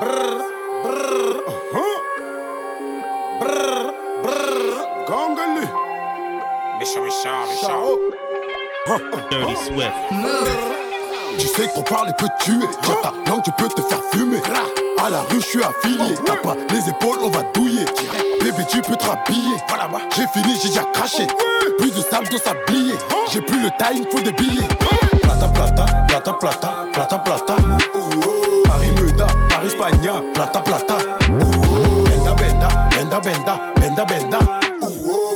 Brrr, brrr, huh. Brrr, brrr, Gangali. Méchant, méchant, méchant. Dirty Swift. Tu sais qu'on parle peut te tuer. Dans ta langue, tu peux te faire fumer. À la rue, je suis affilié. T'as pas les épaules, on va douiller. Bébé, tu peux te rhabiller. J'ai fini, j'ai déjà craché. Plus de sable, de sablier. J'ai plus le time, faut des billets. Plata, plata, plata, plata, plata, plata. Paris Meda, Paris Spagna, plata, plata. Benda, benda, benda, benda, benda, benda.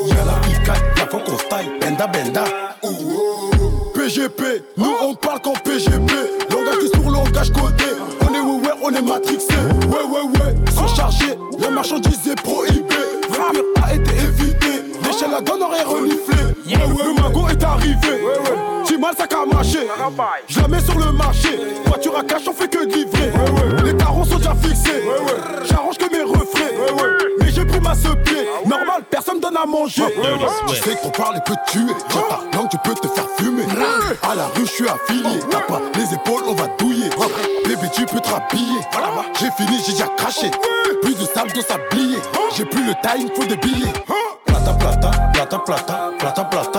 Y'a la picaille, y'a faut qu'on style. Benda, benda. PGP, nous on parle qu'en PGP. Langage sur langage codé. On est ouais, ouais, on est matrixé. Ouais, ouais, ouais, surchargé. La marchandise est prohibée. Le pire a été évité. L'échelle la donne aurait reniflé. Ouais, ouais, le magot est arrivé. Si mal ça qu'a marché. Manger. Tu sais qu'on parle et peut tuer. Dans ta langue, tu peux te faire fumer. À la rue, je suis affilié. T'as pas les épaules, on va douiller. Bébé, tu peux te rhabiller. J'ai fini, j'ai déjà craché. Plus de sable, de sablier. J'ai plus le time, faut des billets. Plata, plata, plata, plata, plata, plata.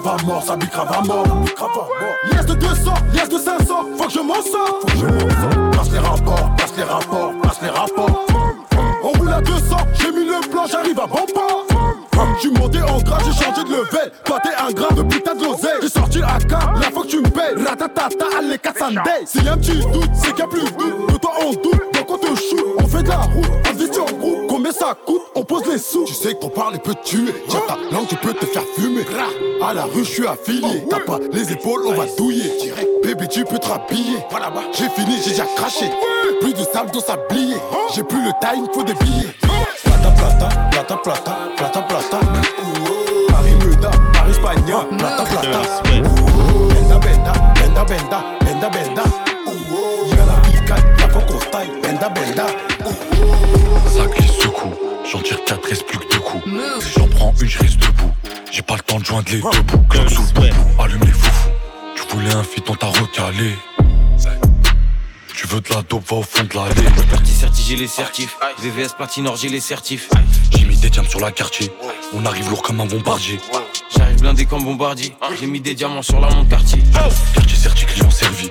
Bicrave à mort, ça bicrave à mort. À. Liesse de 200, liesse de 500, faut que je m'en sors. Je. Passe les rapports, passe les rapports, passe les rapports. On roule à 200, j'ai mis le plan, j'arrive à bon port. J'suis monté en grade, j'ai changé de level. Toi t'es un grave de putain de l'oseille. J'ai sorti AK, la fois que tu me payes. Ratatata, allez 4 Sunday. S'il y a un petit doute, c'est qu'il y a plus de doute. De toi on doute, donc on te shoot. On fait de la route, en groupe. Combien ça coûte, pose les sous. Tu sais qu'on parle et peut te tuer. Tiens ta langue, tu peux te faire fumer. À la rue, je suis affilié. T'as pas les épaules, on va douiller. Bébé, tu peux te rhabiller. J'ai fini, j'ai déjà craché. Plus de sable, de sablier. J'ai plus le time, faut des billets. Plata, plata, plata, plata, plata, plata. Paris Meda, Paris Spagna, plata, plata. J'en tire 4, reste plus que deux coups. J'en prends une, je reste debout. J'ai pas le temps de joindre les deux bouts. Cloque sous le boubou, allume les foufous. Tu voulais un fit, on t'a recalé. Tu veux de la dope, va au fond de l'allée. Parti certi, j'ai les certifs. VVS Platinor, j'ai les certifs. J'ai mis des diamants sur la quartier. On arrive lourd comme un bombardier. J'arrive blindé comme bombardier. J'ai mis des diamants sur la montre quartier. Quartier certi, client servi.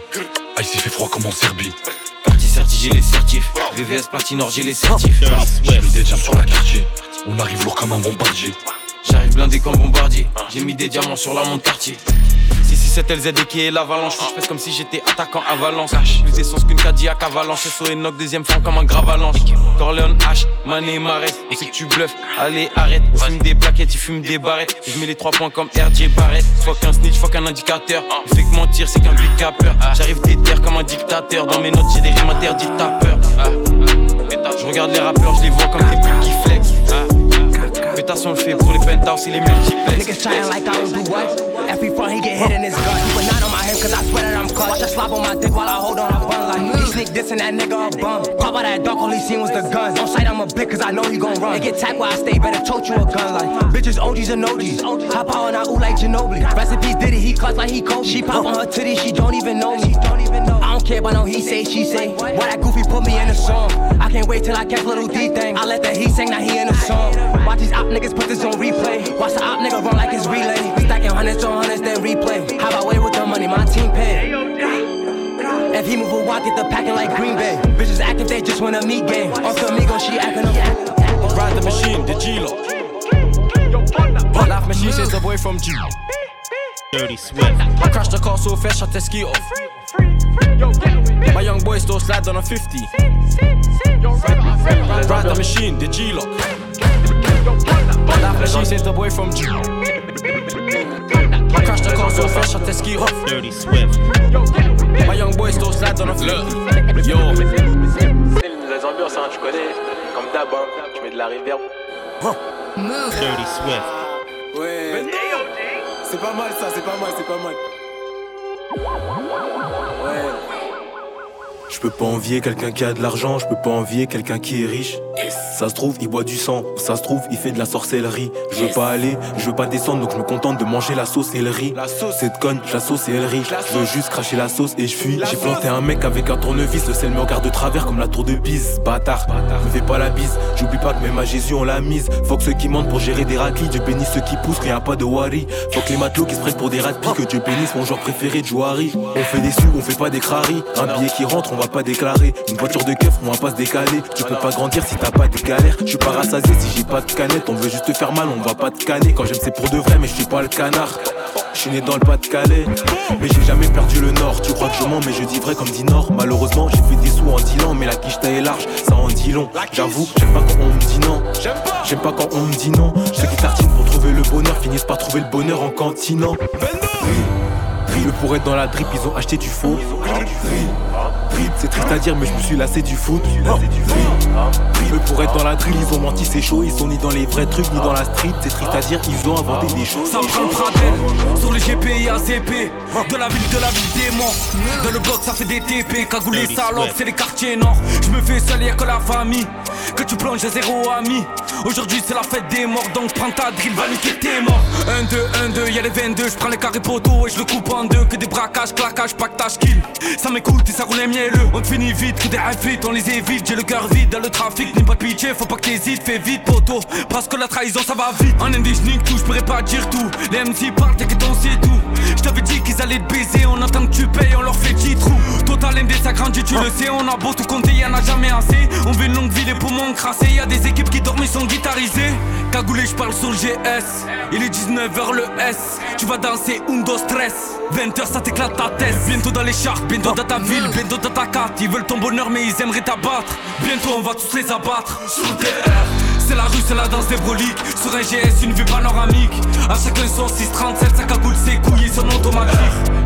Ah, il s'est fait froid comme en Serbie. J'ai les certifs. VVS Platinor, j'ai les certifs. J'ai mis des diamants sur la quartier. On arrive lourd comme un bombardier. J'arrive blindé comme bombardier. J'ai mis des diamants sur la montre quartier. 667 LZD qui est l'avalanche. Je fais comme si j'étais attaquant à Valence. Plus d'essence qu'une Cadillac à Valence. SO et knock, deuxième femme comme un gravalanche. Corleone H, Mané Marais. On sait tu bluffes. Allez, arrête. On fume des plaquettes, il fume des barrettes. Je mets les trois points comme RJ Barrett. Fuck un snitch, fuck un indicateur. Il fait que mentir, c'est qu'un big capper. J'arrive déterre comme un dictateur. Dans mes notes, j'ai des rimes interdites, t'as peur. Je regarde les rappeurs, je les vois comme des putes qui flex. Pétasson le fait pour les penthouse et les multiplex. Slap on my dick while I hold on a bun like He sneak this and that nigga a bum. Pop out that dark, all he seen was the guns. On sight I'm a blick cause I know he gon' run. It get tacked where I stay, better tote you a gun like Bitches OGs and OGs. Hop out and I ooh like Ginobili. Recipes did it, he cuts like he Kobe. She pop on her titty, she don't even know me. I don't care about no he say, she say. Why that goofy put me in a song? I can't wait till I catch little D thing. I let that he sing, now he in a song. Watch these op niggas put this on replay. Watch the op nigga run like it's relay. Stacking hundreds on hundreds, then replay. How about wait with the money, my team pay. If he move a walk, get the packing like Green Bay. Bitches acting, they just wanna meet game. Off the amigo, she acting up. Ride the machine, the G-Lock. Life machine says the boy from G. Dirty Swift. I crashed the car so fast, shut the ski off. My young boy still slide on a 50. Ride the machine, the G-Lock. Life machine says the boy from G. I crashed the car so fast, shut the ski off. Dirty Swift. My young boy still slide on a 50. Yo. Les ambiances, hein, tu connais. Comme d'hab, hein, tu mets de la reverb. Dirty Swift. Ouais. C'est pas mal ça, c'est pas mal, c'est pas mal. Je peux pas envier quelqu'un qui a de l'argent, je peux pas envier quelqu'un qui est riche. Ça se trouve, il boit du sang. Ça se trouve, il fait de la sorcellerie. Je veux pas aller, je veux pas descendre, donc je me contente de manger la sauce et le riz. La sauce, c'est conne, la sauce et le riz. Je veux juste cracher la sauce et je fuis. J'ai planté un mec avec un tournevis, le sel me regarde de travers comme la tour de Pise. Bâtard, me fais pas la bise. J'oublie pas que même à Jésus on l'a mise. Faut que ceux qui mentent pour gérer des raclis, Dieu bénisse ceux qui poussent, rien pas de worry. Faut que les matelots qui se prennent pour des rats que Dieu bénisse mon joueur préféré de Jouari. On fait des sous, on fait pas des craris. Un billet qui rentre, on va pas déclarer. Une voiture de keuf, on va pas se décaler. Tu peux pas grandir si t'as pas de galère. Je suis pas rassasié si j'ai pas de canette. On veut juste te faire mal, on va pas te canner. Quand j'aime c'est pour de vrai, mais je suis pas le canard. Je suis né dans le Pas-de-Calais, mais j'ai jamais perdu le nord. Tu crois que je mens, mais je dis vrai comme dit Nord. Malheureusement, j'ai fait des sous en dealant, mais la quiche est large, ça en dit long. J'avoue, j'aime pas quand on me dit non. J'aime pas quand on me dit non. Ceux qui tartinent pour trouver le bonheur finissent par trouver le bonheur en cantinant. Le pour être dans la drip, ils ont acheté du faux. C'est triste à dire, mais je me suis lassé du foot. Le pour être dans la drill, ils ont menti, c'est chaud. Ils sont ni dans les vrais trucs, ni dans la street. C'est triste à dire, ils ont inventé des choses. Ça prend le Pradel sur les GPI ACP. De la ville, de la ville des morts. Dans le bloc, ça fait des TP. Cagoulé salopes, c'est les quartiers nord. Je me fais seul, y'a que la famille. Que tu plonges à zéro ami. Aujourd'hui, c'est la fête des morts, donc prends ta drill, va niquer tes morts. 1, 2, 1, 2, y'a les 22. Je prends les carrés poteaux et je le coupe en deux. Que des braquages, claquages, pactage, kill. Ça m'écoute et ça roule mielleux. On finit vite, que des invites, on les évite. J'ai le cœur vide dans le trafic, n'aie pas de pitié, faut pas que t'hésites, fais vite, poteau. Parce que la trahison, ça va vite. En indignique, tout, je pourrais pas dire tout. Les MC parlent, t'inquiète, on sait tout. Je t'avais dit qu'ils allaient te baiser, on attend que tu payes, on leur fait petit trou. Total MD, ça grandit, tu le sais, on a beau tout compter, y'en a jamais assez. On veut une longue vie, les poumons crassés, y'a des équipes qui dorment, ils sont guitarisés. Cagoulé, je parle sur le GS. Il est 19h le S. Tu vas danser Undo Stress. 20h, ça t'éclate ta tête. Bientôt dans les charts, bientôt dans ta ville, bientôt dans ta carte. Ils veulent ton bonheur, mais ils aimeraient t'abattre. Bientôt, on va tous les abattre. Sur. C'est la rue, c'est la danse des broliques. Sur un GS, une vue panoramique. À chacun son 637, sa cagoule, ses couilles, son automatique.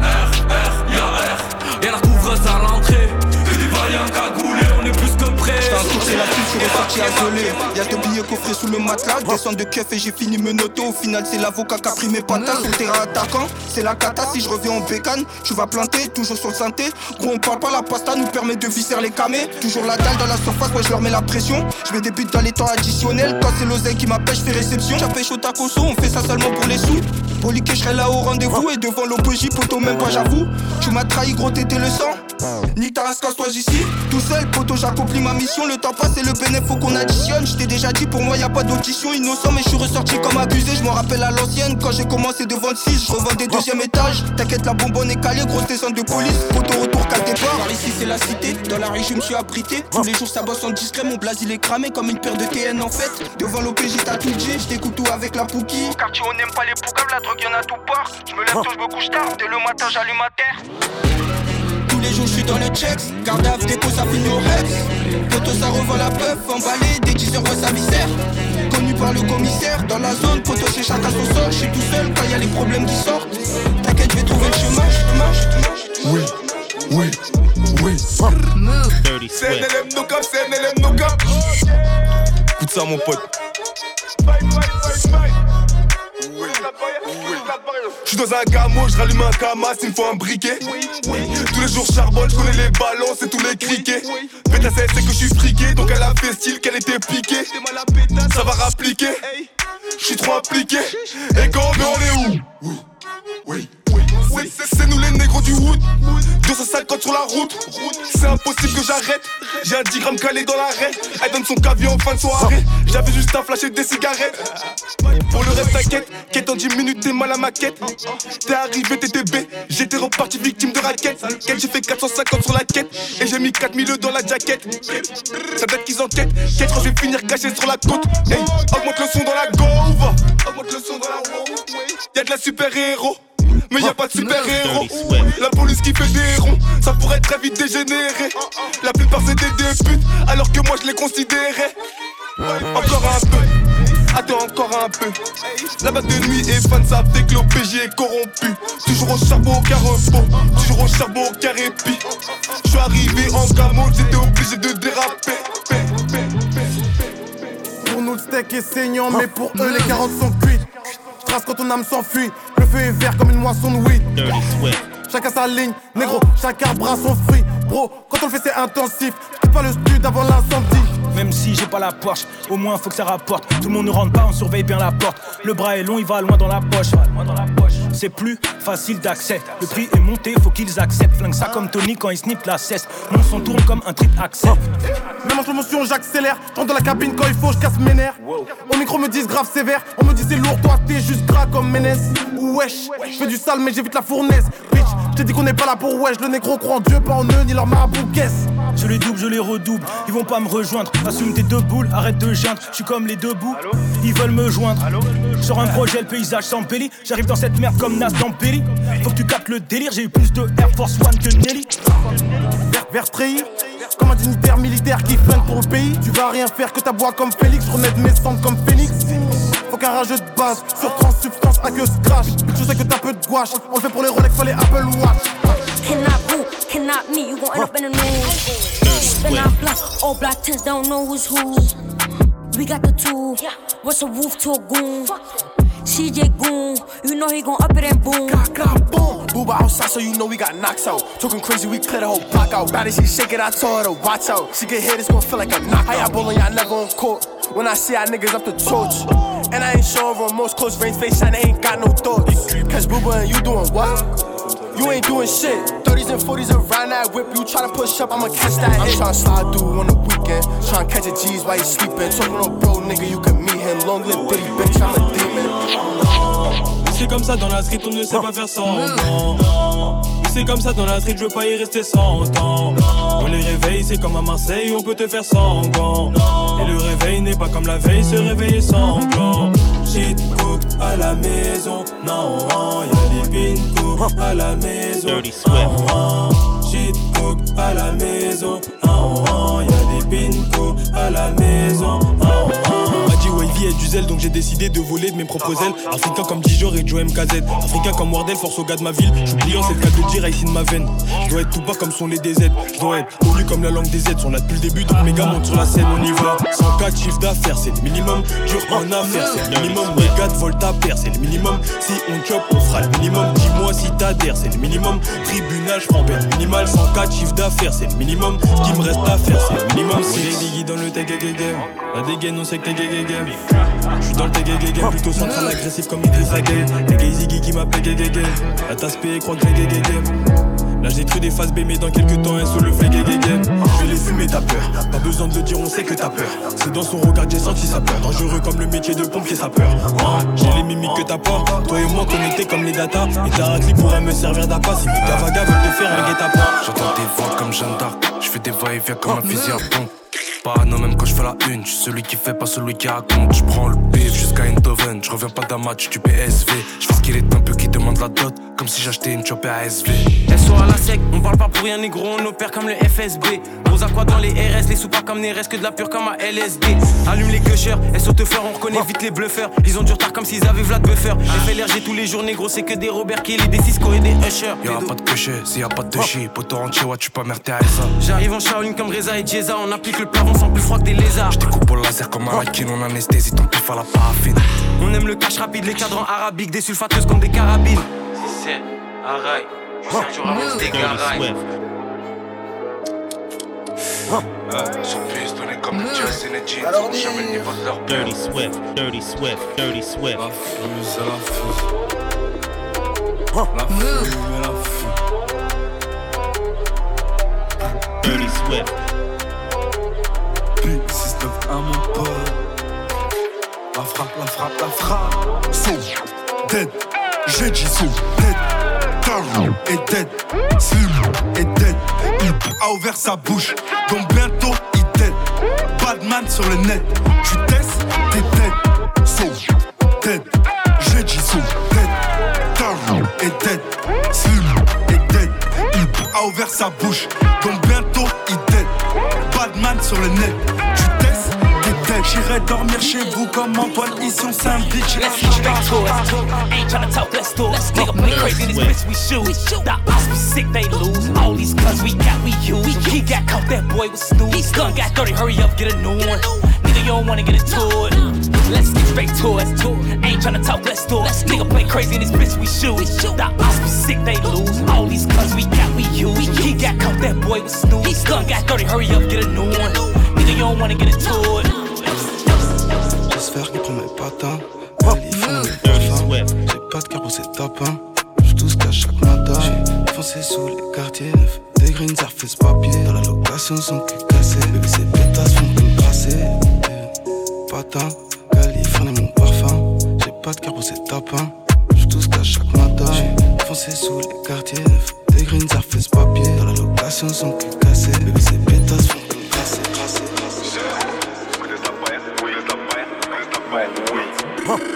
R, R, y'a R. Y'a la couvreuse à l'entrée. Que des vaillants cagoulés, on est plus que prêts. J'ai la pub, je suis reparti à Y'a deux billets coffrés sous le matelas. Descends de keuf et j'ai fini me noter. Au final, c'est l'avocat qui a pris mes patates. Sur terrain attaquant, c'est la cata. Si je reviens en bécane, tu vas planter, toujours sur le synthé. Gros, on parle pas, la pasta nous permet de visser les camés. Toujours la dalle dans la surface, ouais, je leur mets la pression. Je mets des buts dans les temps additionnels. Quand c'est l'oseille qui m'appelle, je fais réception. J'appelle au tacoso, on fait ça seulement pour les sous. Poli que je serai là au rendez-vous et devant l'OPJ, poto, même pas j'avoue. Tu m'as trahi, gros, t'étais le sang. Nique ta race, casse-toi ici. Tout seul, poto, j'accomplis ma mission. Le temps passe et le bénéfice, faut qu'on additionne. Je t'ai déjà dit, pour moi, y a pas d'audition. Innocent, mais je suis ressorti comme abusé. Je me rappelle à l'ancienne, quand j'ai commencé devant le 6. Je revendais deuxième étage. T'inquiète, la bonbonne est calée, grosse descente de police. Poto, retour, qu'à départ. Par ici, c'est la cité. Dans la rue, je me suis abrité. Tous les jours, ça bosse en discret. Mon blaze, il est cramé comme une paire de TN en fait. Devant l'OPJ, t'as tout dit. Je t'écoute tout avec la pouki. Au quartier, on n'aime pas les poucaves, la drogue, y'en a tout part. Je me lève tôt, je me couche tard. Dès le matin, j'allume ma terre tous les jours je suis dans le checks Garde à dépôt ça finit Photo ça revend la peuf Emballé dès 10 heures sa viscère Connu par le commissaire Dans la zone photo c'est chacun son sort. Je suis tout seul quand y a les problèmes qui sortent. T'inquiète je vais trouver le chemin Oui, oui, oui C'est un élève no cap, c'est un élève no cap. Écoute ça mon pote Je suis dans un gamo, je rallume un camas, il me faut un briquet. Tous les jours charbonne, je les ballons, c'est tous les criquets. Pétasse, c'est que je suis friqué, donc elle a fait style qu'elle était piquée. Ça va rappliquer, je suis trop impliqué. Et quand on est où? Oui, C'est nous les négros du wood 250 sur la route. C'est impossible que j'arrête. J'ai un 10 grammes calé dans l'arrêt. Elle donne son caviar en fin de soirée. J'avais juste à flasher des cigarettes. Pour le reste t'inquiète. Quête en 10 minutes t'es mal à ma quête. T'es arrivé TTB J'étais reparti victime de raquette Quête j'ai fait 450 sur la quête. Et j'ai mis 4000 dans la jaquette. Ça date qu'ils enquêtent. Quête je vais finir caché sur la côte. Hey, Augmente le son dans la gauve. Augmente le son dans la Y'a de la super héros mais y a pas de super-héros. La police qui fait des ronds, ça pourrait très vite dégénérer. La plupart c'était des putes, alors que moi je les considérais. Encore un peu, attends encore un peu. La batte de nuit est fan, ça fait que l'OPJ est corrompu. Toujours au charbon, aucun repos, toujours au charbon, aucun répit. Je suis arrivé en camo, j'étais obligé de déraper. Pour nous le steak est saignant, mais pour eux les carottes sont cuites. Trace quand ton âme s'enfuit, le feu est vert comme une moisson de weed. Chacun sa ligne, négro, chacun bras son fruit. Bro, quand on le fait c'est intensif. Quitte pas le stud avant l'incendie. Même si j'ai pas la Porsche, au moins faut que ça rapporte. Tout le monde ne rentre pas, on surveille bien la porte. Le bras est long, il va loin dans la poche. C'est plus facile d'accès. Le prix est monté, faut qu'ils acceptent. Flingue ça comme Tony quand il snip la cesse. Mon son tourne comme un trip accès. Même en promotion, j'accélère. J'entre dans la cabine quand il faut, je casse mes nerfs. Au micro, me disent grave sévère. On me dit c'est lourd, toi t'es juste gras comme Ménès. Wesh, je fais du sale, mais j'évite la fournaise. Bitch, je t'ai dit qu'on n'est pas là pour wesh. Le négro croit en Dieu, pas en eux, ni leur Je les double, je les redouble. Ils vont pas me rejoindre. Assume tes deux boules, arrête de geindre. Je suis comme les deux bouts. Ils veulent me joindre. Sur un projet, le paysage s'embellit. J'arrive dans cette merde comme Nas dans Belly. Faut que tu captes le délire. J'ai eu plus de Air Force One que Nelly. Treillis, comme un dignitaire militaire qui flingue pour le pays. Tu vas rien faire que ta bois comme Félix. De mes cendres comme Phoenix. Faut qu'un rageux de base sur trans substance à que scratch. Je sais que t'as peu de gouache. On le fait pour les Rolex, les Apple Watch. Cannot me, you gon' end up in the news. Spin out block, all black tents don't know who's who. We got the two, what's a wolf to a goon? CJ Goon, you know he gon' up it and boom. Got, got, boom. Booba outside, so you know we got knocks out. Talking crazy, we clear the whole block out. Body, she shake it, I told her to watch out. She get hit, it's gon' feel like a knockout. How y'all bowling, y'all never on court. When I see y'all niggas up the torch. And I ain't showing remorse, close range face, and I ain't got no thoughts. Cause Booba and you doing what? You ain't doing shit. 30s and 40s around that whip. You try to push up, I'ma catch that. I'm tryna slide through on the weekend. Tryna catch a G's while you sleeping. Talking on bro, nigga, you can meet him. Long live Diddy, bitch, I'm a demon. C'est comme ça dans la street, on ne sait pas faire semblant. C'est comme ça dans la street, je veux pas y rester sans temps. On les réveille, c'est comme à Marseille, on peut te faire sanglant. Et le réveil n'est pas comme la veille, se réveiller sanglant. Shit cook à la maison, non, y'a des pinko à la maison. Non, shit cook à la maison, non, y'a des pinko à la maison. Non, Wavy est du zèle donc j'ai décidé de voler de mes propres ailes. Africain comme Dijor et Joe MKZ Africain comme Wardell, force au gars de ma ville. Je suis pliant, c'est le cas de dire, ici de ma veine. Je dois être tout bas comme sont les DZ Je dois être connu comme la langue des Z Sont là depuis le début donc mes gars montent sur la scène On y va. 104 chiffre d'affaires c'est le minimum. Dur en affaires c'est le minimum. 4 volts à paire c'est le minimum. Si on chop on fera le minimum. Dis-moi si t'adhères c'est le minimum. Tribunal je prends peine minimale. 104 chiffre d'affaires c'est le minimum. Ce qui me reste à faire c'est le minimum. C'est les dans le La dégaine on sait que t'es gay game je suis dans le tégé game, plutôt central agressif comme Idriss Les gays Ziggy qui m'appelle gay gay game La tasse payée croit que j'ai gay game Là j'ai détruit des phases B mais dans quelques temps un sous le fait gay Je vais les fumer ta peur. Pas besoin de le dire on sait que t'as peur. C'est dans son regard que j'ai senti sa peur. Dangereux comme le métier de pompier sa peur. J'ai les mimiques que t'as pas. Toi et moi connectés comme les datas. Et ta raclée pourrait me servir d'appât. Si gavagas veulent te faire un guet-apens. J'entends des voix comme Jeanne d'Arc. Je fais des va-et-vient comme un fusil à pompe Parano même quand je fais la une, je suis celui qui fait pas celui qui raconte. Je prends le bif jusqu'à Eindhoven, je reviens pas d'un match du PSV. Je ce qu'il est un peu qui demande la dot, comme si j'achetais une chopée ASV. SO à la sec, on parle pas pour rien négro, on opère comme le FSB. Rose à quoi dans les RS, les sous pas comme Neres, que de la pure comme à LSD. Allume les gushers, SO te faire, on reconnaît vite les bluffeurs. Ils ont du retard comme s'ils avaient Vlad Buffer. FLRG tous les jours négro, c'est que des Robert Kelly, des Cisco et des Usher. Y'a pas de cocher, s'il y a pas de chi, poto entier, ouais, tu à ça. J'arrive en Shaolin comme Reza et Jeza, on applique le plafond sans plus froid que des lézards. Je découpe au laser comme un lakin, on anesthésie ton pif à la paraffine. On aime le cash rapide, les cadrans arabiques, des sulfateuses comme des carabines. Si c'est Araï, Sergio Ramos, des garailles. Son fils donné comme le jazz et les jeans, ils jamais le niveau de leur père. Dirty Swift, Dirty Swift, Dirty Swift. La fuse, la fuse. La fuse, la fuse. Dirty Swift. Puis 6 9 1 mon pote. La frappe, la frappe, la frappe. So dead, j'ai dit so dead. Taro est dead, Slim est dead. Il a ouvert sa bouche, donc bientôt il dead. Badman sur le net, tu testes, t'es dead. So dead, j'ai dit so dead. Taro est dead, Slim est dead. Il a ouvert sa bouche, donc bientôt il dead. Badman sur le net, tu testes, t'es dead. J'irai dormir chez vous comme Antoine, ici on s'invite. J'irai Ain't tryna talk, let's do it. Nigga play crazy this bitch, we shoot. The odds be sick, they lose. All these guns we got, we use. He got caught, that boy was snooze. Gun got dirty, hurry up, get a new one. Nigga, you don't wanna get into it. Let's get straight to it. Ain't tryna talk, let's do it. Nigga play crazy in this bitch, we shoot. The odds be sick, they lose. All these guns we got, we use. He got caught, that boy was snooze. Gun got dirty, hurry up, get a new one. Nigga, you don't wanna get into it. J'espère qu'il prend mes patins. J'ai pas de cœur pour ces tapins. J'suis tout ce qu'à chaque matin. J'ai foncé sous les quartiers neufs. Des greens, surface papier. Dans la location, son cul cassé. Bébé, ces pétasses font que me brasser. Californie, mon parfum. J'ai pas de cœur pour ces tapins. J'suis tout ce qu'à chaque matin. J'ai foncé sous les quartiers. Des greens, surface papier. Dans la location, son cul cassé. Bébé, ces pétasses font que me brasser.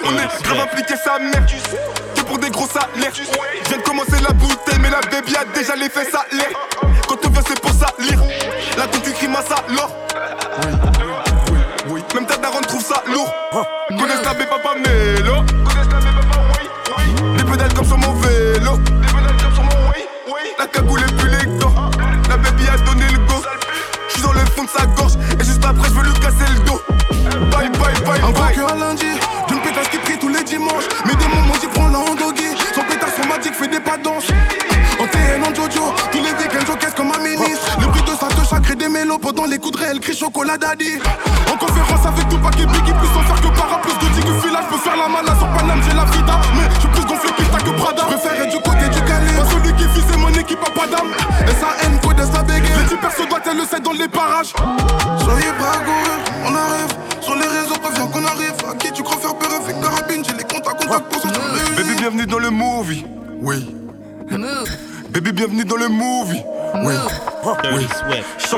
On est grave impliqué sa mère Que pour des gros salaires Je viens de commencer la bouteille Mais la baby a déjà les fesses à l'air Quand on vient c'est pour salir La concu crime à sa Même ta daronne trouve ça lourd. Connaissent la baie papa mélo Les pédales comme sur mon vélo. La cagoule est plus les gants La baby a donné le go. J'suis dans le fond de sa gorge Et juste après je veux lui casser le dos. Bye bye bye Encore bye. que un lundi, d'une pétasse qui prie tous les dimanches. Mais des moments j'y prends la handoggy. Son pétasse somatique fait des pas. Pendant les coups de réel, crie chocolat daddy. En conférence avec tout paquet Biggie, plus en faire que para, plus de que fila. Je peux faire la mala sur Paname, j'ai la vida. Mais je suis plus gonflé pista que Prada. Je préfère être du côté du Calais. Pas celui qui fit, c'est mon équipe à pas d'âme. S.A.N. code sa bégaye. Les 10 perso doit elle le sait dans les parages. Soyez pas goureux, on arrive. Sur les réseaux, préviens qu'on arrive. À qui tu crois faire peur avec carabine J'ai les comptes à contact pour son Baby, bienvenue dans le movie. Oui. Baby, bienvenue dans le movie. Oui. Oui.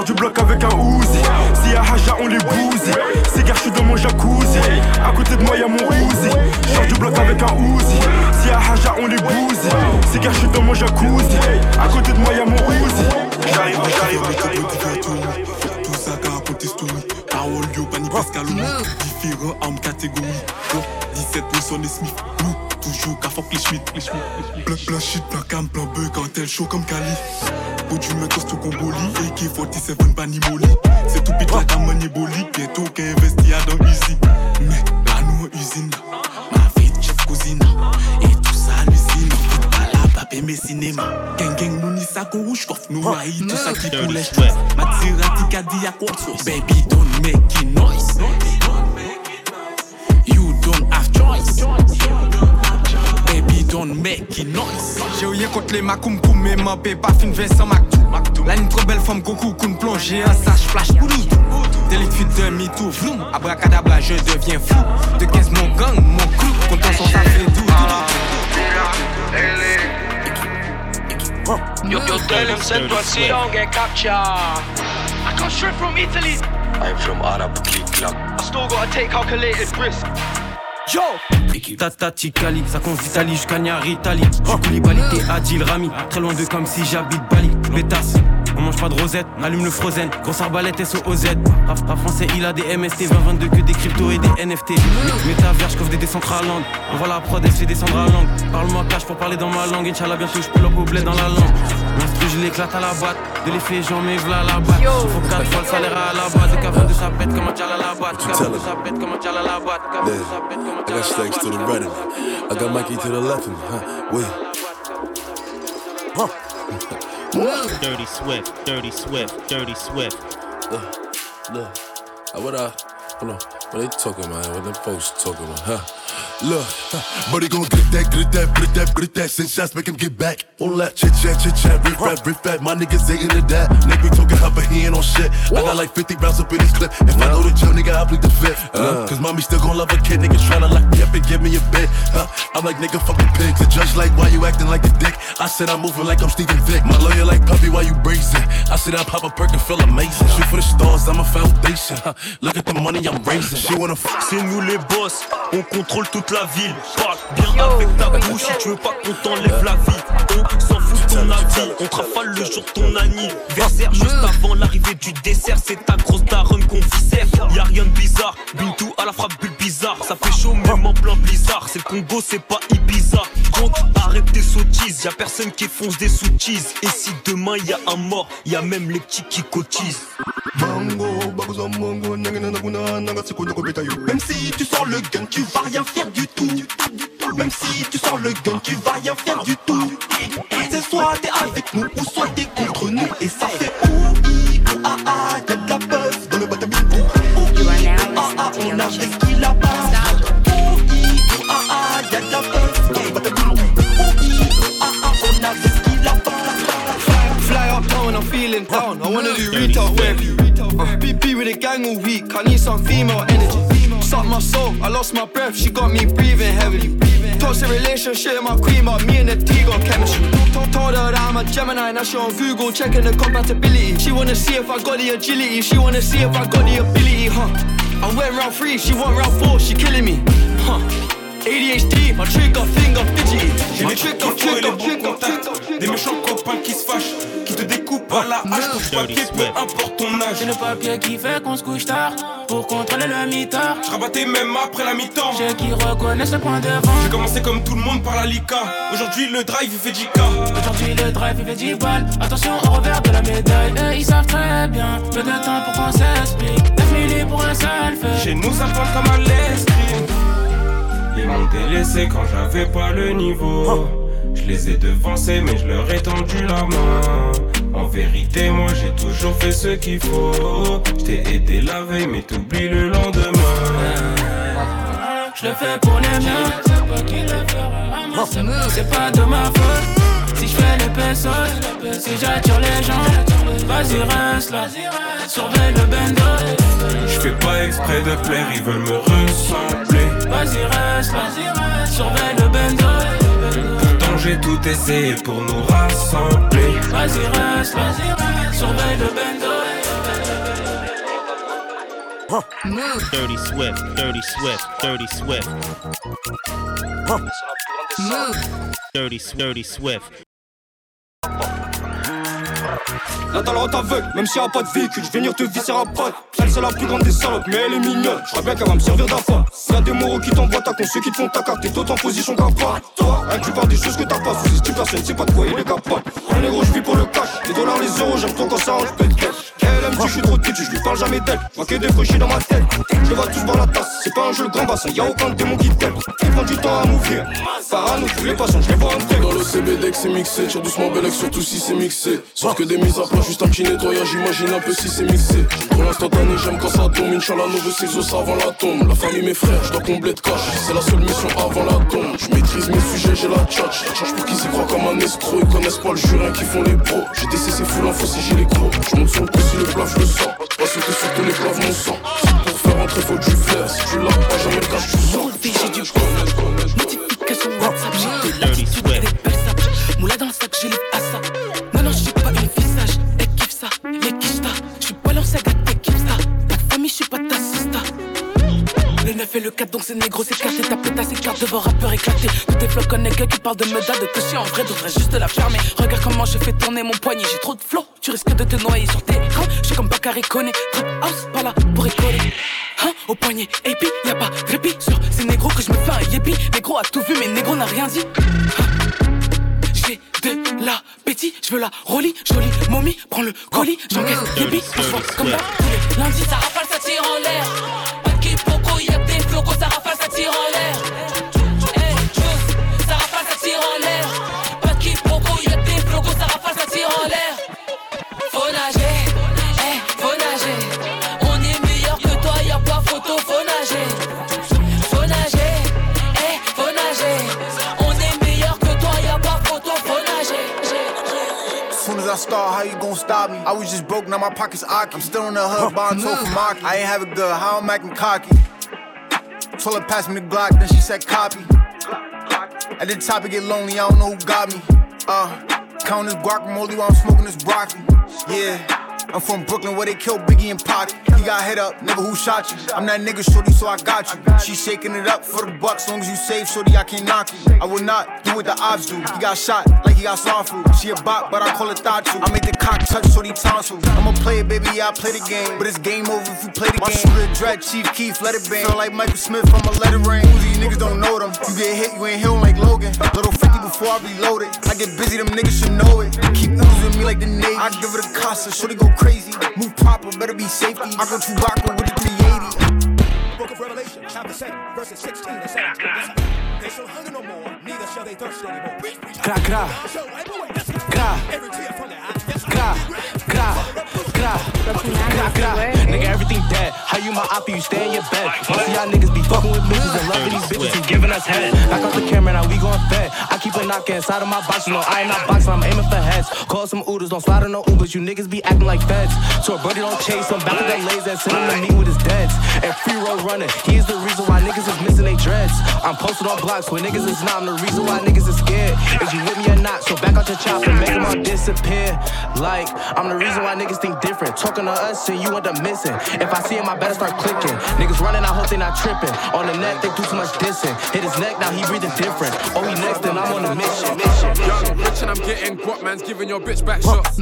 Je du bloc avec un Uzi. Si y'a Haja, on les bousille. Gars, j'suis dans mon jacuzzi. À côté de moi, y'a mon Uzi. Je sors du bloc avec un Uzi. Si y'a Haja, on les bousille. Gars, j'suis dans mon jacuzzi. À côté de moi, y'a mon Uzi. J'arrive, j'arrive. Tout ça qu'a raconté story. Parole yo, panique escaloni. Différents armes catégorie. Bon, 17 Wilson et Smith. Nous, les. Plein, plein shit, plein cam, plein bug, quand elle chaud comme Cali. Pour du métos tout Congoli. AK-47 Bani Molly. C'est tout pit la gamme Boli. Bientôt qu'elle investit à dans Easy. Mais là, nous usine. Ma vie, chef cousine. Et tout ça, l'usine. Tout pas là, papé, mes cinéma. Gang, gang, nous ni ça qu'on rouge, coffre, nous haïs, tout ça qui coule. Maserati, Cadillac, Watts. Baby, don't make it noise. Don't make it noise. J'ai rien contre les macoum koum, mais ma paix pas fin Vincent Mactou. La ligne trop belle femme Goku, qu'on plongé un sage flash boulou. Délit fuite de mi-tour, vroom. Abracadabra, je deviens fou. De 15 mon gang, mon crew. Content son ça fait doux. Yo, yo, tell him, send Brazil, don't get captured. I come straight from Italy. I'm from Arab Club. I still gotta take calculated risk. Yo Tata Ticali, ça compte d'Italie jusqu'à Italie. Oh, Koulibaly, t'es Adil Rami. Très loin de comme si j'habite Bali. Pétasse, on mange pas de rosette, allume le frozen. Grosse arbalète SOZ. Rap, rap français, il a des MST, 2022 que des cryptos et des NFT. Métavers, j'coffre des décentrales On voit la prod, elle se fait descendre à langue. Parle-moi cash pour parler dans ma langue. Inch'Allah, bientôt up au bled dans la langue. L'instru, je l'éclate à la batte. De l'effet, j'en mets v'là la batte. Faut 4 fois le salaire à la base. De caverne de sa pète comme un tchal à la batte. Caverne de sa pète comme un tchal à la batte. Caverne de sa pète comme un I got stacks to the right of me. I got Mikey to the left of me. Huh? Wait. Dirty Swift, Dirty Swift, Dirty Swift. Look, look. What I, hold on. What they talking, about? What them folks talking about? Huh? Look, but he gon' get that, get that, get that, get that. Send shots, make him get back. All that chit chat, chit chat, riff rap, riff rap. My niggas ain't into that. Nigga be talking hot, but he ain't on shit. I got like 50 rounds up in his clip. If I know the jail, nigga, I bleed the fifth. Uh, Cause mommy still gon' love a kid. Niggas tryna lock me up and give me a bit. Huh? I'm like, nigga, fucking pigs. The judge like, why you acting like a dick? I said I'm moving like I'm Steven Vick. My lawyer like, puppy, why you brazen? I said I pop a perk and feel amazing. Shoot for the stars, I'm a foundation. Huh? Look at the money I'm raising. She wanna fuck. C'est nous les boss, on contrôle toute la ville. Parle bien avec ta bouche si tu veux pas qu'on t'enlève la vie. On s'en fout ton avis, on te rafale le jour de ton anniversaire. Juste avant l'arrivée du dessert, c'est ta grosse daronne qu'on viscère. Y'a rien de bizarre, Bintou à la frappe bulle bizarre. Ça fait chaud même en plein blizzard. C'est le Congo, c'est pas Ibiza. Donc arrête tes sottises, y'a personne qui fonce des sous-cheese. Et si demain y a un mort, y a même les petits qui cotisent. Même si tu sors le gun, tu vas rien faire du tout. Même si tu sors le gun, tu vas rien faire du tout. C'est soit t'es avec nous ou soit t'es contre nous. Et ça fait ouh, i, ouh, ah, ah, y'a de la buzz dans le bottom. on a qui là-bas. Oui, ah ah, y'a de la puff. Oui, ah ah, on a qui là-bas. Fly up down, I'm feeling down. I wanna do retail therapy. Uh, BP with a gang all week. I need some female energy. Suck my soul, I lost my breath. She got me breathing heavily. Toxic relationship, my queen, but me and the T got chemistry. Told told her that I'm a Gemini, now she on Google checking the compatibility. She wanna see if I got the agility. She wanna see if I got the ability, huh? I went round three, she went round four, she killing me, huh? ADHD, my trigger finger fidgety. J'ai des trigger, trigger, trigger, trigger, Des méchants copains qui se fâchent, qui te découpent à la hache. Touche papier, peu importe ton âge. C'est le papier qui fait qu'on se couche tard pour contrôler le mitard. Je rabattais même après la mi-temps. J'ai qui reconnaissent le point de vente. J'ai commencé comme tout le monde par la Lika. Aujourd'hui le drive il fait 10K. Aujourd'hui le drive il fait 10 balles. Attention au revers de la médaille. Et ils savent très bien. Peu de temps pour qu'on s'explique. 9 milli pour un seul fait. Chez nous ça parle comme à l'escrime. Ils m'ont délaissé quand j'avais pas le niveau. Je les ai devancés, mais je leur ai tendu la main. En vérité, moi j'ai toujours fait ce qu'il faut. Je t'ai aidé la veille, mais t'oublies le lendemain. Je le fais pour les miens, c'est pas qui le fera. C'est pas de ma faute. Si je fais les pesos, si j'attire les gens, vas-y reste là, surveille le bendo. Je fais pas exprès de plaire, ils veulent me ressembler. Vas-y reste là, surveille le bendo. J'ai tout essayé pour nous rassembler. Vas-y reste là, surveille le bendo. Dirty Swift, Dirty Swift, Dirty Swift. Dirty, Dirty Swift. Là t'as le rente aveugle, même s'il y a pas de véhicule, je vais venir te visser à pote. Elle c'est la plus grande des salopes, mais elle est mignonne. Je bien qu'elle va me servir d'affaire. Y'a des moraux qui t'envoient ta con, ceux qui te font ta carte, t'es d'autant en position qu'un pas. Toi, inclus par des choses que t'as pas, sous personne, c'est pas de quoi il est capable. Un négro, je vis pour le cash, les dollars, les euros, j'aime trop quand ça rentre pète Je suis trop têtu, je lui parle jamais d'elle. Je vois que des dans ma tête. Je vois tous voir la tasse, c'est pas un jeu le grand bassin, y'a aucun démon qui t'aime. Ils prennent du temps à m'ouvrir. Parano, tous les patients, je les vois en Dans le CBD c'est mixé, tire doucement Belek, surtout si c'est mixé. Sauf que des mises à plat, juste un petit nettoyage, j'imagine un peu si c'est mixé. Pour l'instantané, j'aime quand ça tombe. Inch'Allah, nous veut ses avant la tombe. La famille, mes frères, je dois combler de cash. C'est la seule mission avant la tombe. Je maîtrise mes sujets, j'ai la tchatch. Charge pour qu'ils s'y croient comme un escroc. Ils connaissent pas le jurin qui font les pros. J'ai décessé full info si j'ai les crocs. Je monte sur le coup plaf, je le sens. Pas sauter sur tous les plaves, mon sang. Pour faire entrer, faut du flair. Si tu l'as pas, jamais le cash, tu sors. J'ai du Notification WhatsApp, j'ai des likes, des belles sapes. Moula dans le sac, j'ai les à 9 et le 4, donc c'est négro, c'est éclaté. Ta pétasse, c'est carte devant rappeur éclaté. Tous tes flocs nègres qui parlent de meda, de toucher en vrai, devrait juste la fermer. Regarde comment je fais tourner mon poignet, j'ai trop de flow. Tu risques de te noyer sur tes écrans. J'suis comme Bakary Koné, trap house, pas là pour rigoler. Hein, au poignet, et puis y'a pas de répit sur ces négros que je me fais un yépi. Négro a tout vu, mais négro n'a rien dit. J'ai de l'appétit, je veux la rollie, jolie momie, prends le colis, j'encaisse yépi. On se voit comme là tous les lundis. Ça rafale, ça tire en l'air. Ça rafale, ça tire en l'air. Hey, Juice, ça rafale, ça tire en l'air. Pas de quiproquo, y'a des flocos, ça rafale, ça tire en l'air. Faut nager, hey, faut nager. On est meilleur que toi, y'a pas photo, faut nager. Faut nager, hey, faut nager. On est meilleur que toi, y'a pas photo, faut nager. Soon as I start, how you gon' stop me? I was just broke, now my pockets aki. I'm still on the hood, buying toe from Maki. I ain't have it good, how I'm acting cocky. Told her pass me the Glock, then she said copy. At the top it get lonely, I don't know who got me. Uh, count this guacamole while I'm smoking this broccoli. Yeah. I'm from Brooklyn where they killed Biggie and Pac. He got hit up, nigga, who shot you? I'm that nigga shorty, so I got you. She shaking it up for the bucks, long as you save, shorty, I can't knock you. I will not do what the odds do. He got shot like he got soft food. She a bot, but I call it thought you. I make the cock touch, shorty tonsil. I'm a player, baby, I play the game. But it's game over if you play the game. My shooter, dread, Chief Keith, let it bang. Feel like Michael Smith, I'ma let it rain. These niggas don't know them. You get hit, you ain't healing like Logan. Little 50 before I reload it. I get busy, them niggas should know it. They Keep oozing me like the Navy. I give it a casa, shorty go crazy. Move proper, better be safety. I go to Chewbacca with the 380. Book of Revelation, chapter 7, verses 16 and 17. They shall hunger no more, neither shall they thirst anymore. Gra, gra. Gra. Every tear from their eyes. Gra, gra, gra, gra, gra. Nigga, everything dead. How you my op, you stay in your bed. Most of y'all niggas be fucking with bitches and loving these bitches and giving us head. Back off the camera, now we gon' fed. I keep a knock inside of my box, you know I ain't not boxing, I'm aiming for heads. Call some Ubers, don't slide on no Ubers, you niggas be acting like feds. So a birdie don't chase him, back of that laser send him to meet with his deads. And free road running, he is the reason why niggas is missing their dreads. I'm posted on blocks where niggas is not, I'm the reason why niggas is scared. Is you with me or not? So back out your chopper, make them all disappear. Like, I'm the reason why niggas think different. Talking to us and you end up missing. If I see him, I better start clicking. Niggas running, I hope they not tripping. On the net, they do too much dissing. Hit his neck, now he breathing different. Oh, he next, and I'm on a mission. mission. Young, rich and I'm getting guap, man's giving your bitch back shots.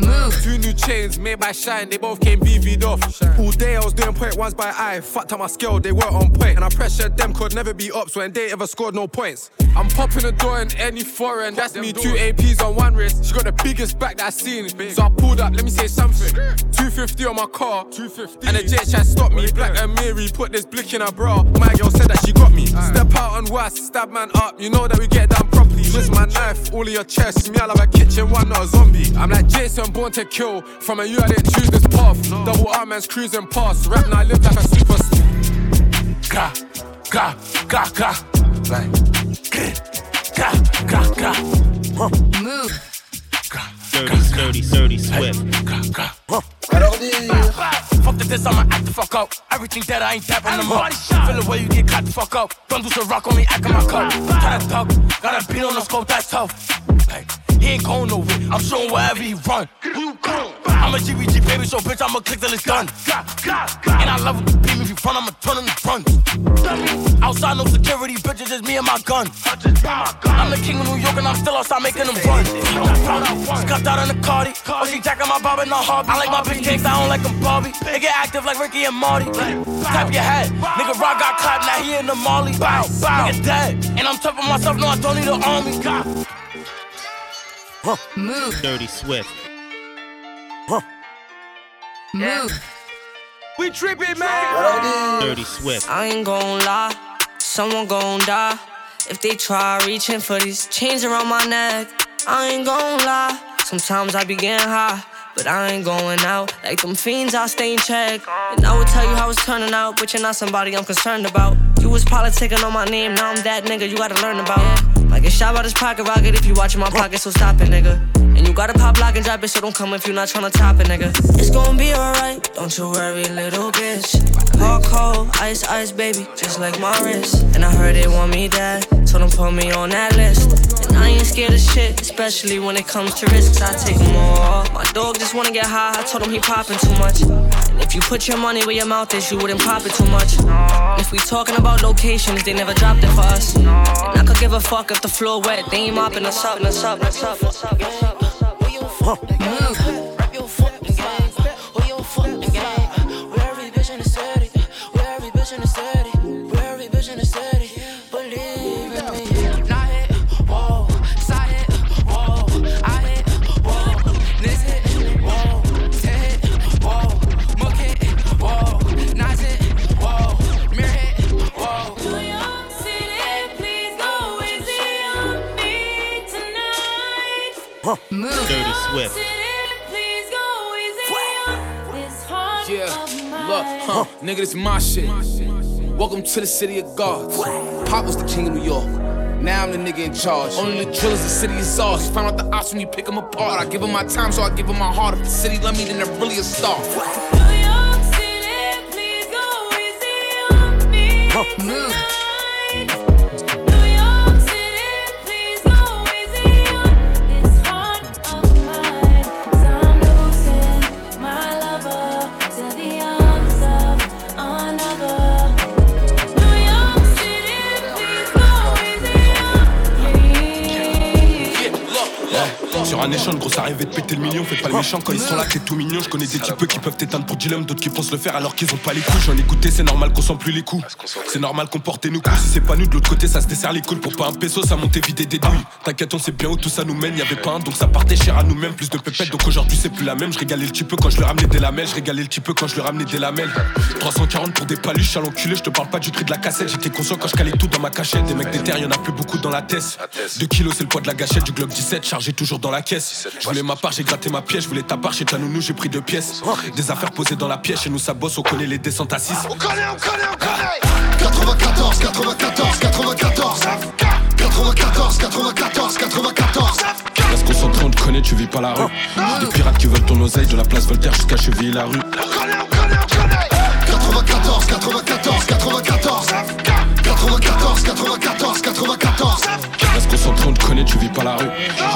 Two new chains made by Shine, they both came BV'd off. All day I was doing point ones by eye, fucked up my skill, they weren't on point. And I pressured them, could never be ups when they ever scored no points. I'm popping the door in any foreign, that's me, two APs on one wrist. She got the biggest back that I seen, so I pulled up, let me say something. 250 on my car, 250. And the J tried stop me, Black and Mary put this blick in her bra. My girl said that she got me. Step out on was, stab man up, you know that we get down properly. Twist my knife, all in your chest, me I love a kitchen one, not a zombie. I'm like Jason, born to kill. From a you, I didn't choose this path. Double R man's cruising past. Rap now, I live like a super. Gra, gra, gra, gra. Like, Kra, kra, kra. Huh. Move. Kra, kra, 30, 30, 30, swift. Hey. Kra, kra. Alors dire. Bah, bah. Fuck the diss, I'ma act the fuck up. Everything that I ain't dapping them up. Feel the way you get caught the fuck up. Don't do some rock on me, acting my cup. Try to talk, got a beat on the scope, that's tough. Like, he ain't going nowhere. I'm showing wherever he run. I'm a GBG baby, so bitch, I'ma click till it's done. And I love the beam if you front, I'ma turn him to front. Outside, no security, bitches, just me and my gun. I'm the king of New York, and I'm still outside making them run. Scuffed out in the Cardi. Oh, she jacking my bob in the hobby. I like my big cakes, I don't like them Barbie. They get active like Ricky and Marty. Tap your head. Nigga Rock got clapped, now he in the Molly. Bow, bow. Nigga dead. And I'm tough on myself, no, I don't need an army. Move. Dirty Swift. Move. We tripping, man. Dirty Swift. I ain't gon' lie, someone gon' die. If they try reaching for these chains around my neck, I ain't gon' lie. Sometimes I be getting high, but I ain't going out. Like them fiends, I stay in check. And I will tell you how it's turning out, but you're not somebody I'm concerned about. You was politicking on my name, now I'm that nigga you gotta learn about. Like a shot out his pocket rocket if you watching my pocket, so stop it, nigga. And you gotta pop lock and drop it, so don't come if you not tryna top it, nigga. It's gonna be alright, don't you worry, little bitch. Hard cold, ice, ice, baby, just like my wrist. And I heard they want me dead, so don't put me on that list. And I ain't scared of shit, especially when it comes to risks. I take them all. My dog just wanna get high, I told him he popping too much. And if you put your money where your mouth is, you wouldn't pop it too much. And if we talking about locations, they never dropped it for us. And I could give a fuck if the floor wet, they ain't mopping us up, us up, us up, us up, us up. Move. Swift. Yeah, look, huh, nigga, this my shit. Welcome to the city of gods. Pop was the king of New York. Now I'm the nigga in charge. Only the drillers, the city is ours. Find out the ops when you pick them apart. I give them my time, so I give them my heart. If the city love me, then they're really a star. Move. Sur un échange, gros, ça arrivait de péter le million. Faites pas le méchant quand ils sont là, t'es tout mignon. Je connais des types qui peuvent t'éteindre pour dilemme, d'autres qui pensent le faire alors qu'ils ont pas les couilles. J'en ai goûté, c'est normal qu'on sent plus les coups. C'est normal qu'on porte nos coups. Si c'est pas nous, de l'autre côté, ça se desserre les couilles. Pour pas un peso, ça montait vidé des douilles. T'inquiète, on sait bien où tout ça nous mène. Y'avait pas un, donc ça partait cher à nous-mêmes. Plus de pépettes, donc aujourd'hui c'est plus la même. Je régalais le petit peu quand je le ramenais des lamelles. Je régalais le petit peu quand je le ramenais des lamelles. 340 pour des paluches à l'enculé. Je te parle pas du prix de la cassette. J'étais conscient quand je calais tout dans ma cachette. Des mecs des terres, y'en a plus beaucoup dans la tête. 2 kilos, c'est le poids de la gâchette. Du Globe 17, chargé toujours dans la caisse. Je voulais ma part, j'ai gratté ma pièce. Je voulais ta part chez Tanounu, j'ai pris deux pièces. Des affaires posées dans la pièce. Chez nous, ça bosse, on connaît les descentes à 6. On connaît, on connaît, on connaît 94, 94, 94 94, 94, 94 Reste concentré, on te connaît, tu vis pas la rue. Des pirates qui veulent ton oseille de la place Voltaire jusqu'à Cheville la rue. On connaît, on connaît, on connaît 94, 94, 94 94, 94, 94 Reste concentré, on te connaît, tu vis pas la rue.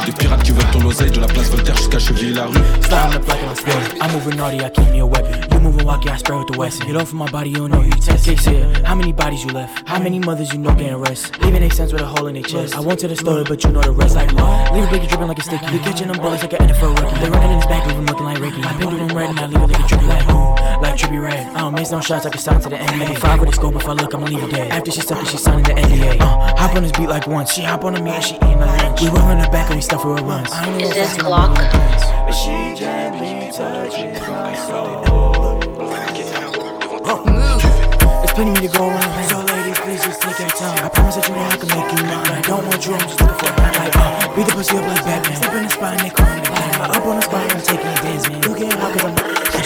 Des pirates qui veulent ton oseille de la place Voltaire jusqu'à Cheville la rue. Starting up like I'm scared. I'm moving naughty, I keep me a weapon. You moving wacky, I spray with the Wesson. Get off of my body, you don't know who you test. Kicks here. How many bodies you left? How many mothers you know getting rest? Leaving eight cents with a hole in their chest. I went to the store, but you know the rest like what? Leave a biggie dripping like a sticky. You catching them bullets like an NFL rookie. They running in his back, leave him looking like Ricky. I doing red and I leave it like a trippy like ooh, like trippy red. I don't miss no shots, I can sound to the NBA. Five with a scope, if I look, I'ma leave it dead. After she sucked it, she signing the NDA. Uh, hop on this beat like once. She hop on me and she eating her lunch. We run on the back and we stuff her with runs. I don't know Is if this that's Glock? But she gently touches my soul. It's plenty me to go around. Please just